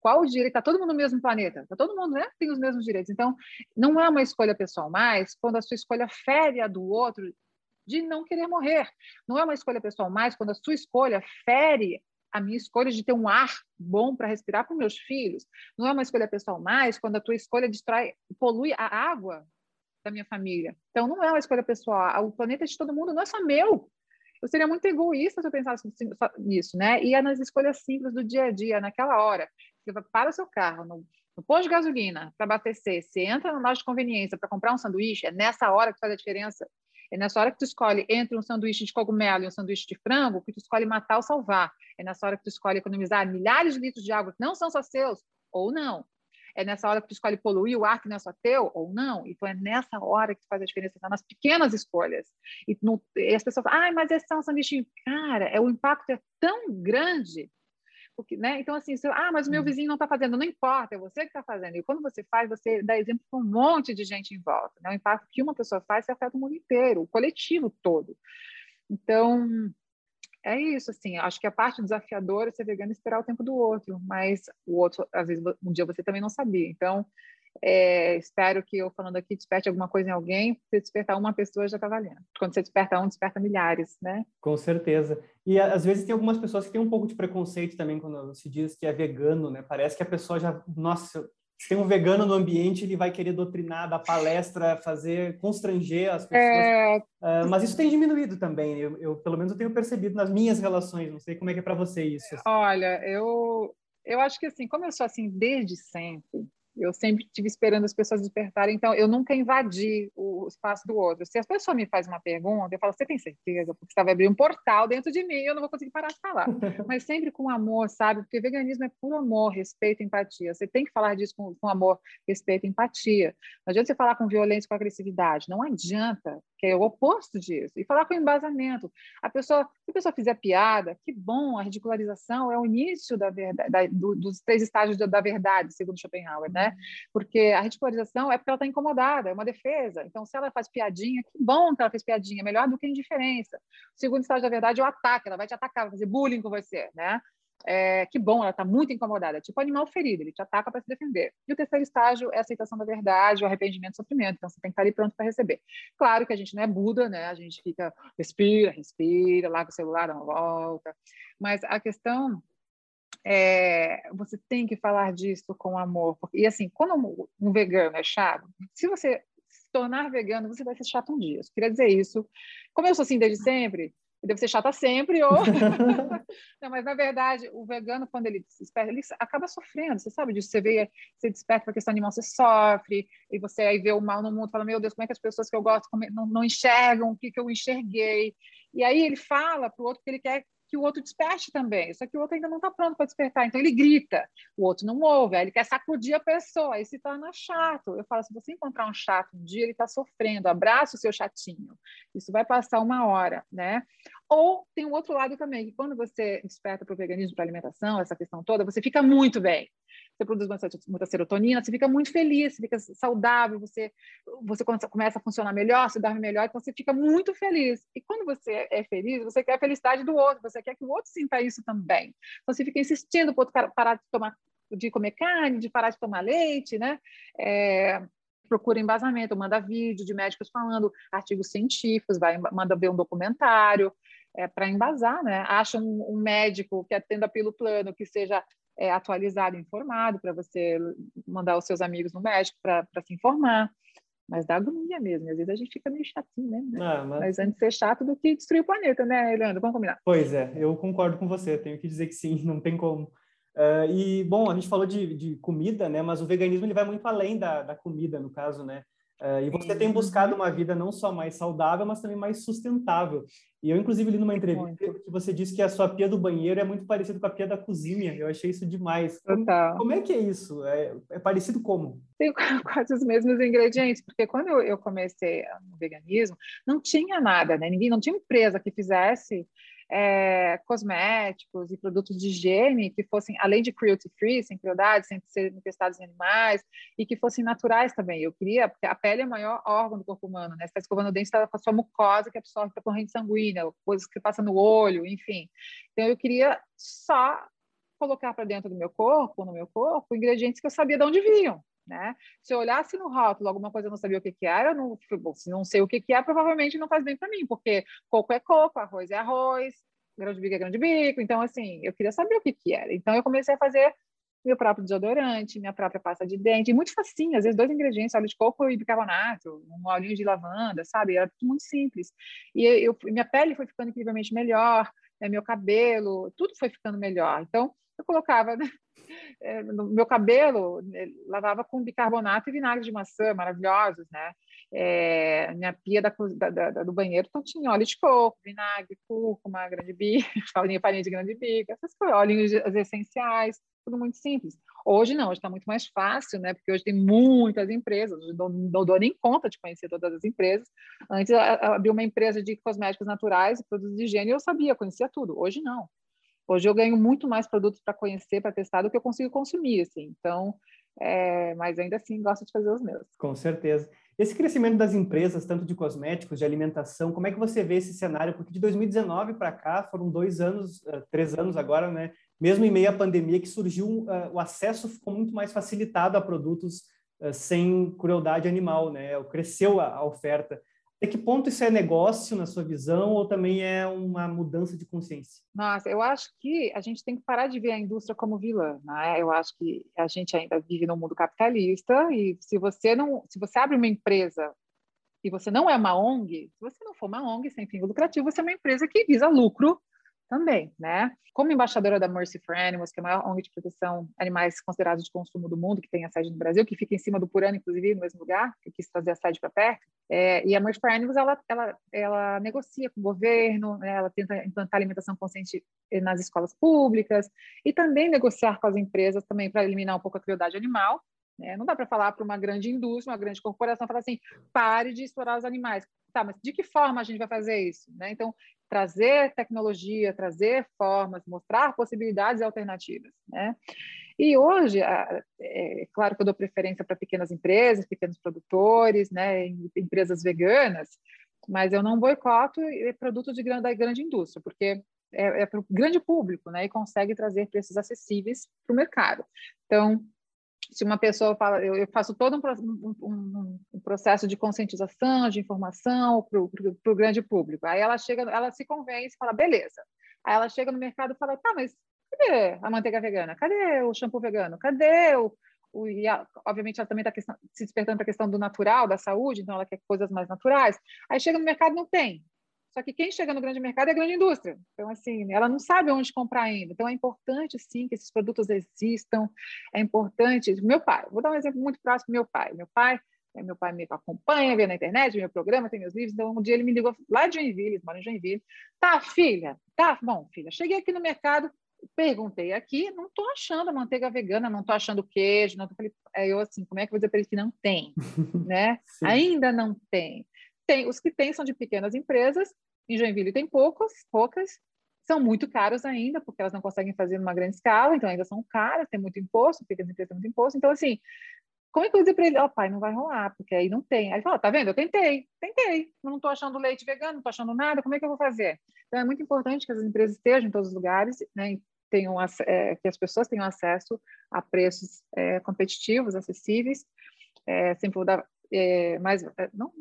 qual o direito? Está todo mundo no mesmo planeta, está todo mundo né, tem os mesmos direitos. Então, não é uma escolha pessoal mais quando a sua escolha fere a do outro de não querer morrer. Não é uma escolha pessoal mais quando a sua escolha fere a minha escolha de ter um ar bom para respirar para meus filhos. Não é uma escolha pessoal mais quando a tua escolha destrói, polui a água da minha família. Então, não é uma escolha pessoal. O planeta é de todo mundo não é só meu. Eu seria muito egoísta se eu pensasse nisso, né? E é nas escolhas simples do dia a dia, naquela hora. Para o seu carro no, no posto de gasolina para abastecer, você entra na loja de conveniência para comprar um sanduíche, é nessa hora que faz a diferença. É nessa hora que tu escolhe entre um sanduíche de cogumelo e um sanduíche de frango que tu escolhe matar ou salvar. É nessa hora que tu escolhe economizar milhares de litros de água que não são só seus, ou não. É nessa hora que tu escolhe poluir o ar que não é só teu, ou não. Então, é nessa hora que tu faz a diferença, tá nas pequenas escolhas. E, e as pessoas falam, ah, mas esse é um sanduíche. Cara, é, o impacto é tão grande porque, né? Então, assim, se, ah, mas o meu uhum. vizinho não está fazendo, não importa, é você que está fazendo. E quando você faz, você dá exemplo para um monte de gente em volta. Né? O impacto que uma pessoa faz afeta o mundo inteiro, o coletivo todo. Então, é isso, assim, acho que a parte desafiadora é ser vegano e esperar o tempo do outro, mas o outro, às vezes, um dia você também não sabia. Então, é, espero que eu falando aqui desperte alguma coisa em alguém. Se despertar uma pessoa, já está valendo. Quando você desperta um, desperta milhares, né? Com certeza. E às vezes tem algumas pessoas que têm um pouco de preconceito também quando se diz que é vegano, né? Parece que a pessoa já, nossa, se tem um vegano no ambiente, ele vai querer doutrinar, dar palestra, fazer, constranger as pessoas. É... Uh, mas isso tem diminuído também. Eu, eu, pelo menos, eu tenho percebido nas minhas relações. Não sei como é que é para você isso. Olha, eu, eu acho que assim, como eu sou assim desde sempre, eu sempre estive esperando as pessoas despertarem, então eu nunca invadi o espaço do outro. Se a pessoa me faz uma pergunta, eu falo, você tem certeza? Porque você vai abrir um portal dentro de mim eu não vou conseguir parar de falar. Mas sempre com amor, sabe? Porque veganismo é puro amor, respeito, empatia. Você tem que falar disso com, com amor, respeito, empatia. Não adianta você falar com violência, com agressividade. Não adianta, que é o oposto disso. E falar com embasamento. A pessoa, se a pessoa fizer piada, que bom, a ridicularização é o início da verdade, da, do, dos três estágios da, da verdade, segundo Schopenhauer, né? Né? Porque a ridicularização é porque ela está incomodada, é uma defesa. Então, se ela faz piadinha, que bom que ela fez piadinha, melhor do que indiferença. O segundo estágio da verdade é o ataque, ela vai te atacar, vai fazer bullying com você, né? É, que bom, ela está muito incomodada, tipo animal ferido, ele te ataca para se defender. E o terceiro estágio é a aceitação da verdade, o arrependimento e sofrimento, então você tem que estar ali pronto para receber. Claro que a gente não é Buda, né? A gente fica, respira, respira, larga o celular, dá uma volta, mas a questão é, você tem que falar disso com amor. E assim, quando um vegano é chato, se você se tornar vegano, você vai ser chato um dia. Eu queria dizer isso. Como eu sou assim desde sempre, eu devo ser chata sempre, ou... Não, mas na verdade, o vegano, quando ele desperta, ele acaba sofrendo, você sabe disso, você vê, você desperta para a questão animal, você sofre, e você aí vê o mal no mundo, fala, meu Deus, como é que as pessoas que eu gosto não, não enxergam o que, que eu enxerguei? E aí ele fala para o outro que ele quer que o outro desperte também. Só que o outro ainda não está pronto para despertar. Então ele grita, o outro não ouve, aí ele quer sacudir a pessoa, aí se torna chato. Eu falo, se você encontrar um chato um dia, ele está sofrendo, abraça o seu chatinho. Isso vai passar uma hora, né? Ou tem um outro lado também, que quando você desperta para o veganismo, para a alimentação, essa questão toda, você fica muito bem você produz muita serotonina, você fica muito feliz, você fica saudável, você, você começa a funcionar melhor, você dorme melhor, então você fica muito feliz. E quando você é feliz, você quer a felicidade do outro, você quer que o outro sinta isso também. Então você fica insistindo para o outro parar de tomar de comer carne, de parar de tomar leite, né? É, procura embasamento, manda vídeo de médicos falando, artigos científicos, vai, manda ver um documentário, é, para embasar, né? Acha um, um, médico que atenda pelo plano, que seja é, atualizado, informado, para você mandar os seus amigos no médico para se informar. Mas dá agonia mesmo, às vezes a gente fica meio chatinho, né? Ah, mas... mas... antes ser chato do que destruir o planeta, né, Leandro? Vamos combinar. Pois é, eu concordo com você, tenho que dizer que sim, não tem como. Uh, e, bom, a gente falou de, de, comida, né? Mas o veganismo ele vai muito além da, da comida, no caso, né? Uh, e você tem buscado uma vida não só mais saudável, mas também mais sustentável. E eu, inclusive, li numa entrevista que você disse que a sua pia do banheiro é muito parecida com a pia da cozinha. Eu achei isso demais. Como, como é que é isso? É, é, parecido como? Tem quase os mesmos ingredientes, porque quando eu, eu comecei no veganismo, não tinha nada, né? Ninguém, não tinha empresa que fizesse é, cosméticos e produtos de higiene que fossem, além de cruelty free, sem crueldade, sem serem testados em animais, e que fossem naturais também. Eu queria, porque a pele é o maior órgão do corpo humano, né? Você está escovando o dente, está com a sua mucosa que absorve a corrente sanguínea, coisas que passa no olho, enfim. Então, eu queria só colocar para dentro do meu corpo, no meu corpo, ingredientes que eu sabia de onde vinham. Né? Se eu olhasse no rótulo alguma coisa eu não sabia o que, que era, não, bom, se não sei o que, que é, provavelmente não faz bem para mim, porque coco é coco, arroz é arroz, grão de bico é grão de bico. Então, assim, eu queria saber o que, que era. Então, eu comecei a fazer meu próprio desodorante, minha própria pasta de dente, muito facinho, às vezes dois ingredientes, óleo de coco e bicarbonato, um olhinho de lavanda, sabe? Era tudo muito simples. E eu, minha pele foi ficando incrivelmente melhor, né? meu cabelo, tudo foi ficando melhor. Então, eu colocava né? é, no meu cabelo, né, lavava com bicarbonato e vinagre de maçã, maravilhosos, né? É, minha pia da, da, da, do banheiro então tinha óleo de coco, vinagre, cúrcuma, grande bica, farinha, de grande bica, essas coisas, óleos essenciais, tudo muito simples. Hoje não, hoje está muito mais fácil, né? Porque hoje tem muitas empresas, não, não dou nem conta de conhecer todas as empresas. Antes eu abri uma empresa de cosméticos naturais e produtos de higiene e eu sabia, conhecia tudo. Hoje não. Hoje eu ganho muito mais produtos para conhecer, para testar, do que eu consigo consumir, assim. Então, é, mas ainda assim gosto de fazer os meus. Com certeza. Esse crescimento das empresas, tanto de cosméticos, de alimentação, como é que você vê esse cenário? Porque de 2019 para cá foram dois anos, eh, três anos agora, né? Mesmo em meio à pandemia, que surgiu, eh, o acesso ficou muito mais facilitado a produtos eh, sem crueldade animal, né? Cresceu a oferta. Até que ponto isso é negócio na sua visão ou também é uma mudança de consciência? Nossa, eu acho que a gente tem que parar de ver a indústria como vilã, né? Eu acho que a gente ainda vive num mundo capitalista e se você não, se você abre uma empresa e você não é uma ONG, se você não for uma ONG sem fim lucrativo, você é uma empresa que visa lucro também, né? Como embaixadora da Mercy for Animals, que é a maior ONG de proteção animais considerados de consumo do mundo, que tem a sede no Brasil, que fica em cima do Purana, inclusive, no mesmo lugar, que quis trazer a sede para perto. É, e a Mercy for Animals, ela, ela, ela negocia com o governo, né? ela tenta implantar alimentação consciente nas escolas públicas e também negociar com as empresas também para eliminar um pouco a crueldade animal. Né? Não dá para falar para uma grande indústria, uma grande corporação, falar assim, pare de explorar os animais. Tá, mas de que forma a gente vai fazer isso? Né? Então, trazer tecnologia, trazer formas, mostrar possibilidades alternativas, né? E hoje, é claro que eu dou preferência para pequenas empresas, pequenos produtores, né, empresas veganas, mas eu não boicoto produtos de grande, da grande indústria, porque é, é para o grande público, né, e consegue trazer preços acessíveis para o mercado. Então, se uma pessoa fala, eu, eu faço todo um, um, um, processo de conscientização, de informação para o grande público. Aí ela chega, ela se convence, fala, beleza. Aí ela chega no mercado e fala, tá, mas cadê a manteiga vegana? Cadê o shampoo vegano? Cadê o, o e obviamente ela também está se despertando para a questão do natural, da saúde, então ela quer coisas mais naturais. Aí chega no mercado não tem. Só que quem chega no grande mercado é a grande indústria. Então, assim, ela não sabe onde comprar ainda. Então, é importante, sim, que esses produtos existam. É importante. Meu pai, vou dar um exemplo muito próximo meu pai. Meu pai, é, meu pai me acompanha, vê na internet, meu programa, tem meus livros. Então, um dia ele me ligou lá de Joinville, mora em Joinville. Tá, filha? Tá, bom, filha. Cheguei aqui no mercado, perguntei aqui, não estou achando a manteiga vegana, não estou achando queijo, não tô... Aí eu assim, como é que eu vou dizer para ele que não tem, né? Ainda não tem. Tem, os que tem são de pequenas empresas, em Joinville tem poucos, poucas, são muito caros ainda, porque elas não conseguem fazer numa grande escala, então ainda são caras, tem muito imposto, pequenas empresas têm muito imposto. Então, assim, como é que eu dizer para ele, ó, oh, pai, não vai rolar, porque aí não tem. Aí ele fala, tá vendo? Eu tentei, tentei, não estou achando leite vegano, não estou achando nada, como é que eu vou fazer? Então, é muito importante que as empresas estejam em todos os lugares, né, tenham, é, que as pessoas tenham acesso a preços é, competitivos, acessíveis. É, sempre vou dar é, mais, é, não,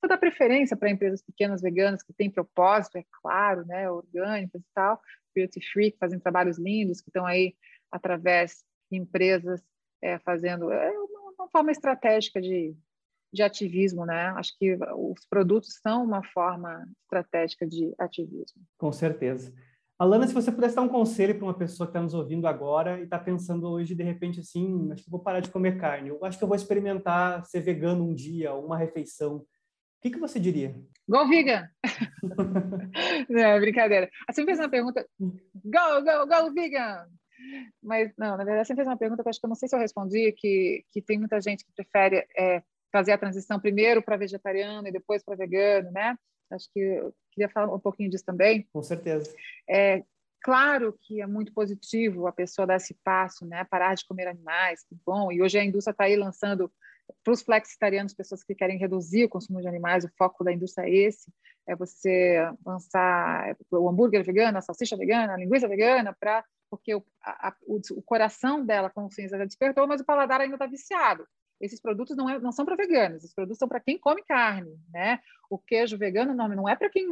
vou dar preferência para empresas pequenas veganas que têm propósito, é claro, né, orgânicas e tal, beauty free, que fazem trabalhos lindos, que estão aí através de empresas é, fazendo é uma, uma, forma estratégica de, de ativismo, né? Acho que os produtos são uma forma estratégica de ativismo. Com certeza. Alana, se você pudesse dar um conselho para uma pessoa que está nos ouvindo agora e está pensando hoje, de repente, assim, acho que vou parar de comer carne, eu acho que eu vou experimentar ser vegano um dia, uma refeição, o que, que você diria? Go vegan! não, brincadeira. Assim fez uma pergunta, go, go, go vegan! Mas, não, na verdade, você fez uma pergunta que eu acho que eu não sei se eu respondi, que, que tem muita gente que prefere é, fazer a transição primeiro para vegetariano e depois para vegano, né? Acho que queria falar um pouquinho disso também. Com certeza. É, claro que é muito positivo a pessoa dar esse passo, né? Parar de comer animais, que bom. E hoje a indústria está aí lançando para os flexitarianos, pessoas que querem reduzir o consumo de animais, o foco da indústria é esse, é você lançar o hambúrguer vegano, a salsicha vegana, a linguiça vegana, para porque o, a, o, o, coração dela, com consciência, já despertou, mas o paladar ainda está viciado esses produtos não, é, não são para veganos, esses produtos são para quem come carne, né? O queijo vegano não, não é para quem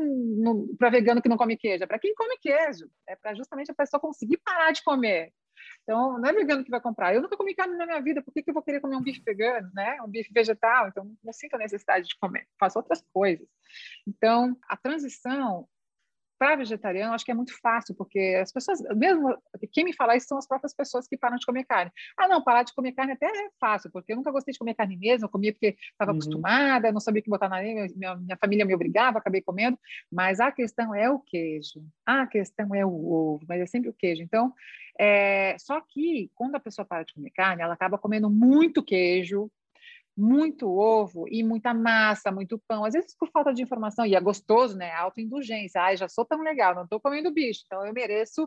para vegano que não come queijo, é para quem come queijo, é para justamente a pessoa conseguir parar de comer. Então, não é vegano que vai comprar. Eu nunca comi carne na minha vida, por que, que eu vou querer comer um bife vegano, né? Um bife vegetal? Então, não sinto a necessidade de comer, faço outras coisas. Então, a transição para vegetariano, acho que é muito fácil, porque as pessoas, mesmo quem me fala isso são as próprias pessoas que param de comer carne. Ah, não, parar de comer carne até é fácil, porque eu nunca gostei de comer carne mesmo, eu comia porque estava uhum. acostumada, não sabia o que botar na minha, minha família me obrigava, acabei comendo, mas a questão é o queijo, a questão é o ovo, mas é sempre o queijo. Então, é, só que quando a pessoa para de comer carne, ela acaba comendo muito queijo, muito ovo e muita massa, muito pão, às vezes por falta de informação, e é gostoso, né? Autoindulgência. Ai, já sou tão legal, não estou comendo bicho, então eu mereço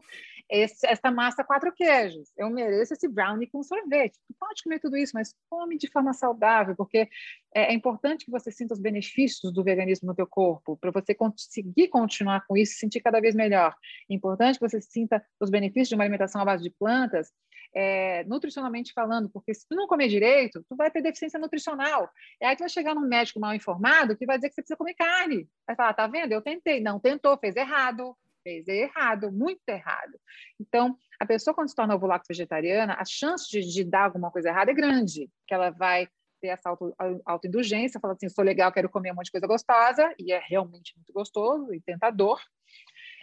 esse, essa massa quatro queijos, eu mereço esse brownie com sorvete. Tu pode comer tudo isso, mas come de forma saudável, porque é, é importante que você sinta os benefícios do veganismo no teu corpo, para você conseguir continuar com isso, sentir cada vez melhor. É importante que você sinta os benefícios de uma alimentação à base de plantas, é, nutricionalmente falando, porque se tu não comer direito, tu vai ter deficiência nutricional. E aí tu vai chegar num médico mal informado que vai dizer que você precisa comer carne. Vai falar, tá vendo? Eu tentei. Não, tentou, fez errado. Fez errado, muito errado. Então, a pessoa quando se torna ovulacto vegetariana, a chance de, de dar alguma coisa errada é grande, que ela vai ter essa auto, autoindulgência, fala assim, sou legal, quero comer um monte de coisa gostosa, e é realmente muito gostoso e tentador,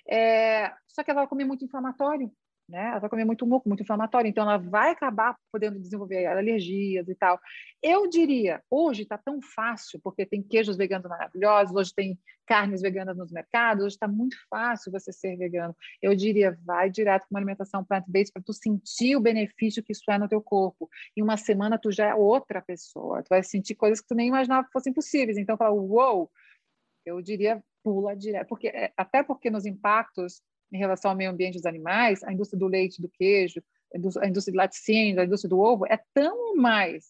é, só que ela vai comer muito inflamatório, né? Ela vai comer muito muco, muito inflamatório, então ela vai acabar podendo desenvolver alergias e tal. Eu diria, hoje está tão fácil, porque tem queijos veganos maravilhosos, hoje tem carnes veganas nos mercados, hoje está muito fácil você ser vegano. Eu diria, vai direto com uma alimentação plant-based para tu sentir o benefício que isso é no teu corpo. Em uma semana tu já é outra pessoa, tu vai sentir coisas que tu nem imaginava que fossem possíveis. Então, fala, uou, wow! eu diria, pula direto, porque é, até porque nos impactos em relação ao meio ambiente dos animais, a indústria do leite, do queijo, a indústria de laticínios, a indústria do ovo é tão mais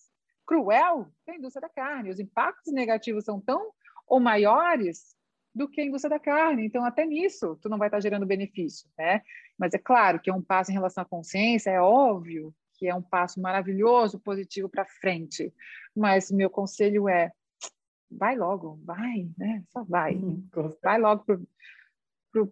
cruel que a indústria da carne. Os impactos negativos são tão ou maiores do que a indústria da carne. Então, até nisso, tu não vai estar gerando benefício, né? Mas é claro que é um passo em relação à consciência, é óbvio que é um passo maravilhoso, positivo para frente. Mas meu conselho é vai logo, vai, né? Só vai. Hum, vai logo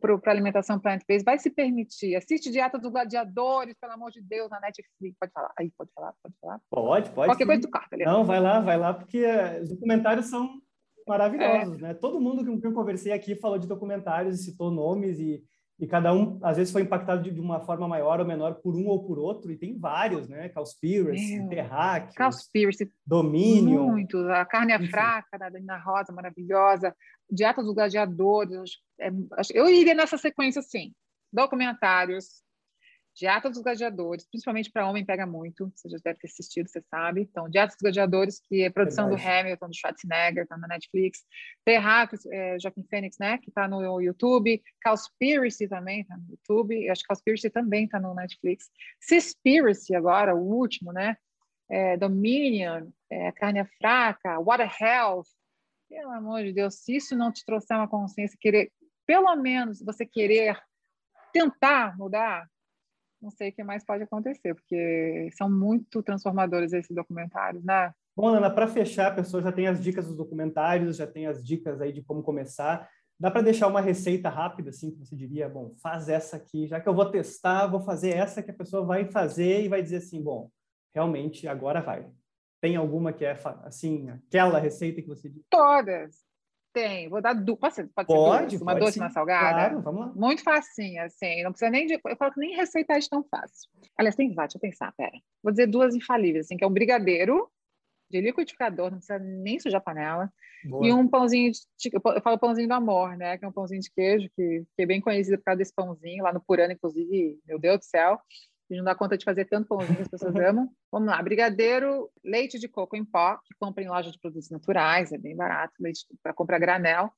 para a alimentação plant-based, vai se permitir. Assiste Dieta dos Gladiadores, pelo amor de Deus, na Netflix. Pode falar. Aí, pode falar, pode falar. Pode, pode. Qualquer sim. coisa do carta. Não, vai lá, vai lá, porque os documentários são maravilhosos, é. né? Todo mundo com quem eu conversei aqui falou de documentários e citou nomes e e cada um às vezes foi impactado de, uma forma maior ou menor por um ou por outro e tem vários né? Cowspiracy, Terráqueos, Cowspiracy, Domínio. muito. A carne é fraca da Dana Rosa maravilhosa. Dieta dos Gladiadores é, eu iria nessa sequência sim. Documentários Dieta dos Gladiadores, principalmente para homem, pega muito. Você já deve ter assistido, você sabe. Então, Dieta dos Gladiadores, que é produção Verdade. do Hamilton, do Schwarzenegger, está na Netflix. Terráqueos, é, Joaquim Fênix, né, que está no YouTube. Cowspiracy também está no YouTube. Eu acho que Cowspiracy também está no Netflix. Seaspiracy agora, o último, né? É, Dominion, é, Carne é Fraca, Water Health. Pelo amor de Deus, se isso não te trouxer uma consciência, querer, pelo menos você querer tentar mudar, não sei o que mais pode acontecer, porque são muito transformadores esses documentários, né? Bom, Ana, para fechar, a pessoa já tem as dicas dos documentários, já tem as dicas aí de como começar. Dá para deixar uma receita rápida, assim, que você diria, bom, faz essa aqui, já que eu vou testar, vou fazer essa que a pessoa vai fazer e vai dizer assim, bom, realmente agora vai. Tem alguma que é, assim, aquela receita que você diz? Todas. Tem, vou dar duas. Pode ser, pode, pode duas? Uma doce e uma salgada? Claro, vamos lá. Muito facinho, assim. Não precisa nem de. Eu falo que nem receitar de tão fácil. Aliás, tem várias, deixa eu pensar, pera. Vou dizer duas infalíveis, assim, que é um brigadeiro de liquidificador, não precisa nem sujar a panela. Boa. E um pãozinho de, eu falo pãozinho do amor, né? Que é um pãozinho de queijo, que, que é bem conhecido por causa desse pãozinho, lá no Purana, inclusive, meu Deus do céu. A gente não dá conta de fazer tanto pãozinho que as pessoas amam. Vamos lá, brigadeiro, leite de coco em pó, que compra em loja de produtos naturais, é bem barato, leite para comprar granel.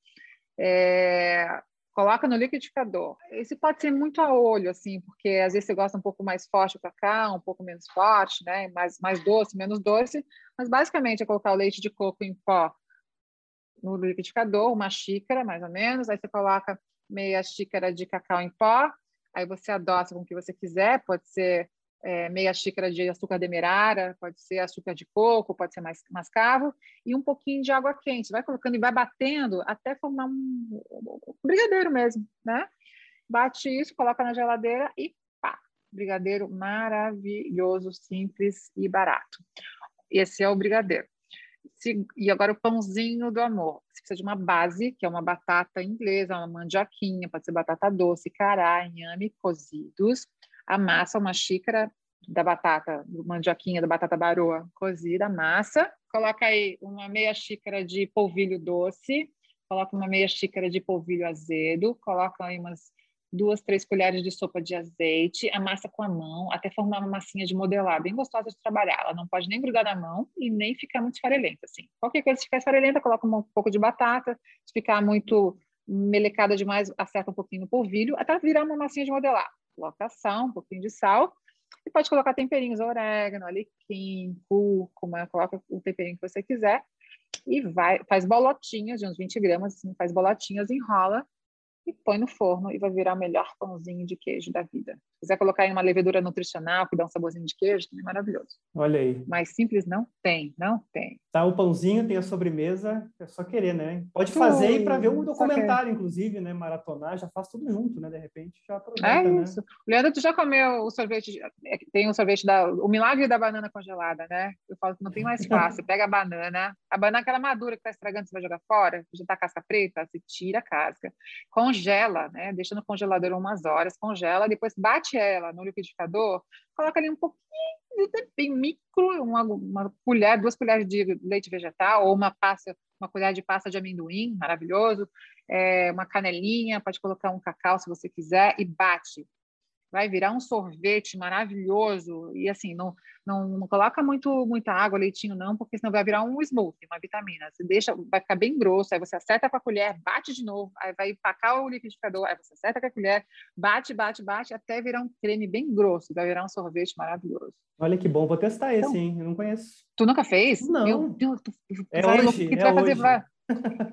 É, coloca no liquidificador. Esse pode ser muito a olho, assim, porque às vezes você gosta um pouco mais forte para cá, um pouco menos forte, né? Mais, mais doce, menos doce. Mas basicamente é colocar o leite de coco em pó no liquidificador, uma xícara mais ou menos. Aí você coloca meia xícara de cacau em pó. Aí você adoça com o que você quiser, pode ser é, meia xícara de açúcar demerara, pode ser açúcar de coco, pode ser mais mascavo, e um pouquinho de água quente. Vai colocando e vai batendo até formar um, um brigadeiro mesmo, né? Bate isso, coloca na geladeira e pá! Brigadeiro maravilhoso, simples e barato. Esse é o brigadeiro. Se, e agora o pãozinho do amor. Você precisa de uma base, que é uma batata inglesa, uma mandioquinha, pode ser batata doce, cará, inhame cozidos a massa, uma xícara da batata, mandioquinha, da batata baroa cozida, massa. Coloca aí uma meia xícara de polvilho doce, coloca uma meia xícara de polvilho azedo, coloca aí umas duas, três colheres de sopa de azeite, amassa com a mão, até formar uma massinha de modelar, bem gostosa de trabalhar. Ela não pode nem grudar na mão e nem ficar muito esfarelenta, assim. Qualquer coisa, se ficar esfarelenta, coloca um pouco de batata. Se ficar muito melecada demais, acerta um pouquinho no polvilho, até virar uma massinha de modelar. Coloca sal, um pouquinho de sal, e pode colocar temperinhos, orégano, alecrim, cúrcuma, coloca o temperinho que você quiser, e vai, faz bolotinhas de uns 20 gramas, assim, faz bolotinhas, enrola e põe no forno e vai virar o melhor pãozinho de queijo da vida. Se quiser colocar em uma levedura nutricional que dá um saborzinho de queijo, também é maravilhoso. Olha aí. Mais simples não tem, não tem. Tá, o pãozinho, tem a sobremesa, é só querer, né? Pode fazer aí para ver um documentário, inclusive, né? Maratonar, já faz tudo junto, né? De repente já aproveita, É né? isso. Leandro, tu já comeu o sorvete, é tem o sorvete da, o milagre da banana congelada, né? Eu falo que não tem mais fácil. Pega a banana, a banana aquela madura que tá estragando, você vai jogar fora, já tá casca preta, você tira a casca, congela, né? Deixa no congelador umas horas, congela, depois bate ela no liquidificador, coloca ali um pouquinho, bem micro, uma, uma colher, duas colheres de leite vegetal ou uma pasta, uma colher de pasta de amendoim, maravilhoso, é, uma canelinha, pode colocar um cacau se você quiser e bate vai virar um sorvete maravilhoso. E assim, não, não, não, coloca muito, muita água, leitinho, não, porque senão vai virar um smoothie, uma vitamina. Você deixa, vai ficar bem grosso, aí você acerta com a colher, bate de novo, aí vai empacar o liquidificador, aí você acerta com a colher, bate, bate, bate, até virar um creme bem grosso, vai virar um sorvete maravilhoso. Olha que bom, vou testar esse, então, hein? Eu não conheço. Tu nunca fez? Não. Meu Deus, tu, tu é vai, hoje, que tu é vai fazer, hoje. Vai,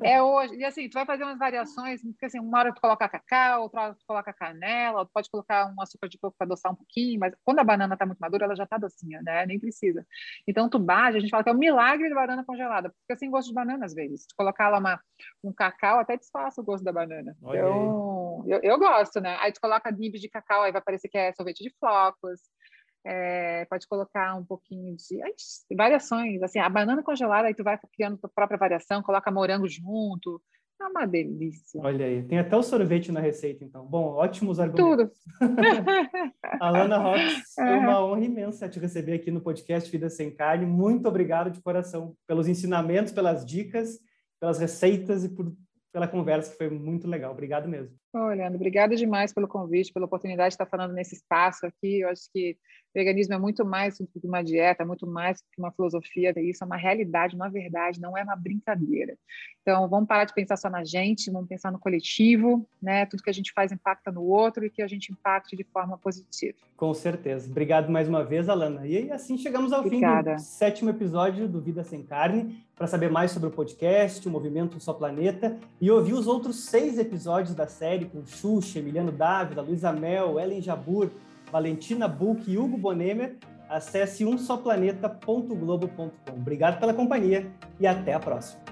é hoje. E assim, tu vai fazer umas variações, porque assim, uma hora tu coloca cacau, outra hora tu coloca canela, tu pode colocar um açúcar de coco para adoçar um pouquinho, mas quando a banana está muito madura, ela já está docinha, né? Nem precisa. Então, tu bate, a gente fala que é o um milagre de banana congelada, porque fica sem gosto de banana às vezes. Tu colocar lá uma, um cacau, até disfarça o gosto da banana. Olha então, eu, eu, gosto, né? Aí tu coloca nibs de cacau, aí vai parecer que é sorvete de flocos. É, pode colocar um pouquinho de ai, variações, assim, a banana congelada, aí tu vai criando tua própria variação, coloca morango junto, é uma delícia. Olha aí, tem até o sorvete na receita, então. Bom, ótimos argumentos. Tudo. Alana Rox, foi uma honra imensa te receber aqui no podcast Vida Sem Carne. Muito obrigado de coração pelos ensinamentos, pelas dicas, pelas receitas e por, pela conversa, que foi muito legal. Obrigado mesmo. Olha, obrigada demais pelo convite, pela oportunidade de estar falando nesse espaço aqui. Eu acho que veganismo é muito mais do que uma dieta, muito mais do que uma filosofia. Isso é uma realidade, uma verdade, não é uma brincadeira. Então, vamos parar de pensar só na gente, vamos pensar no coletivo, né? Tudo que a gente faz impacta no outro e que a gente impacte de forma positiva. Com certeza. Obrigado mais uma vez, Alana. E assim chegamos ao Obrigada. fim do sétimo episódio do Vida Sem Carne. Para saber mais sobre o podcast, o Movimento Só Planeta e ouvir os outros seis episódios da série com Xuxa, Emiliano Dávila, Luísa Mel, Ellen Jabur, Valentina Buch e Hugo Bonemer, acesse umsoplaneta.globo.com. Obrigado pela companhia e até a próxima.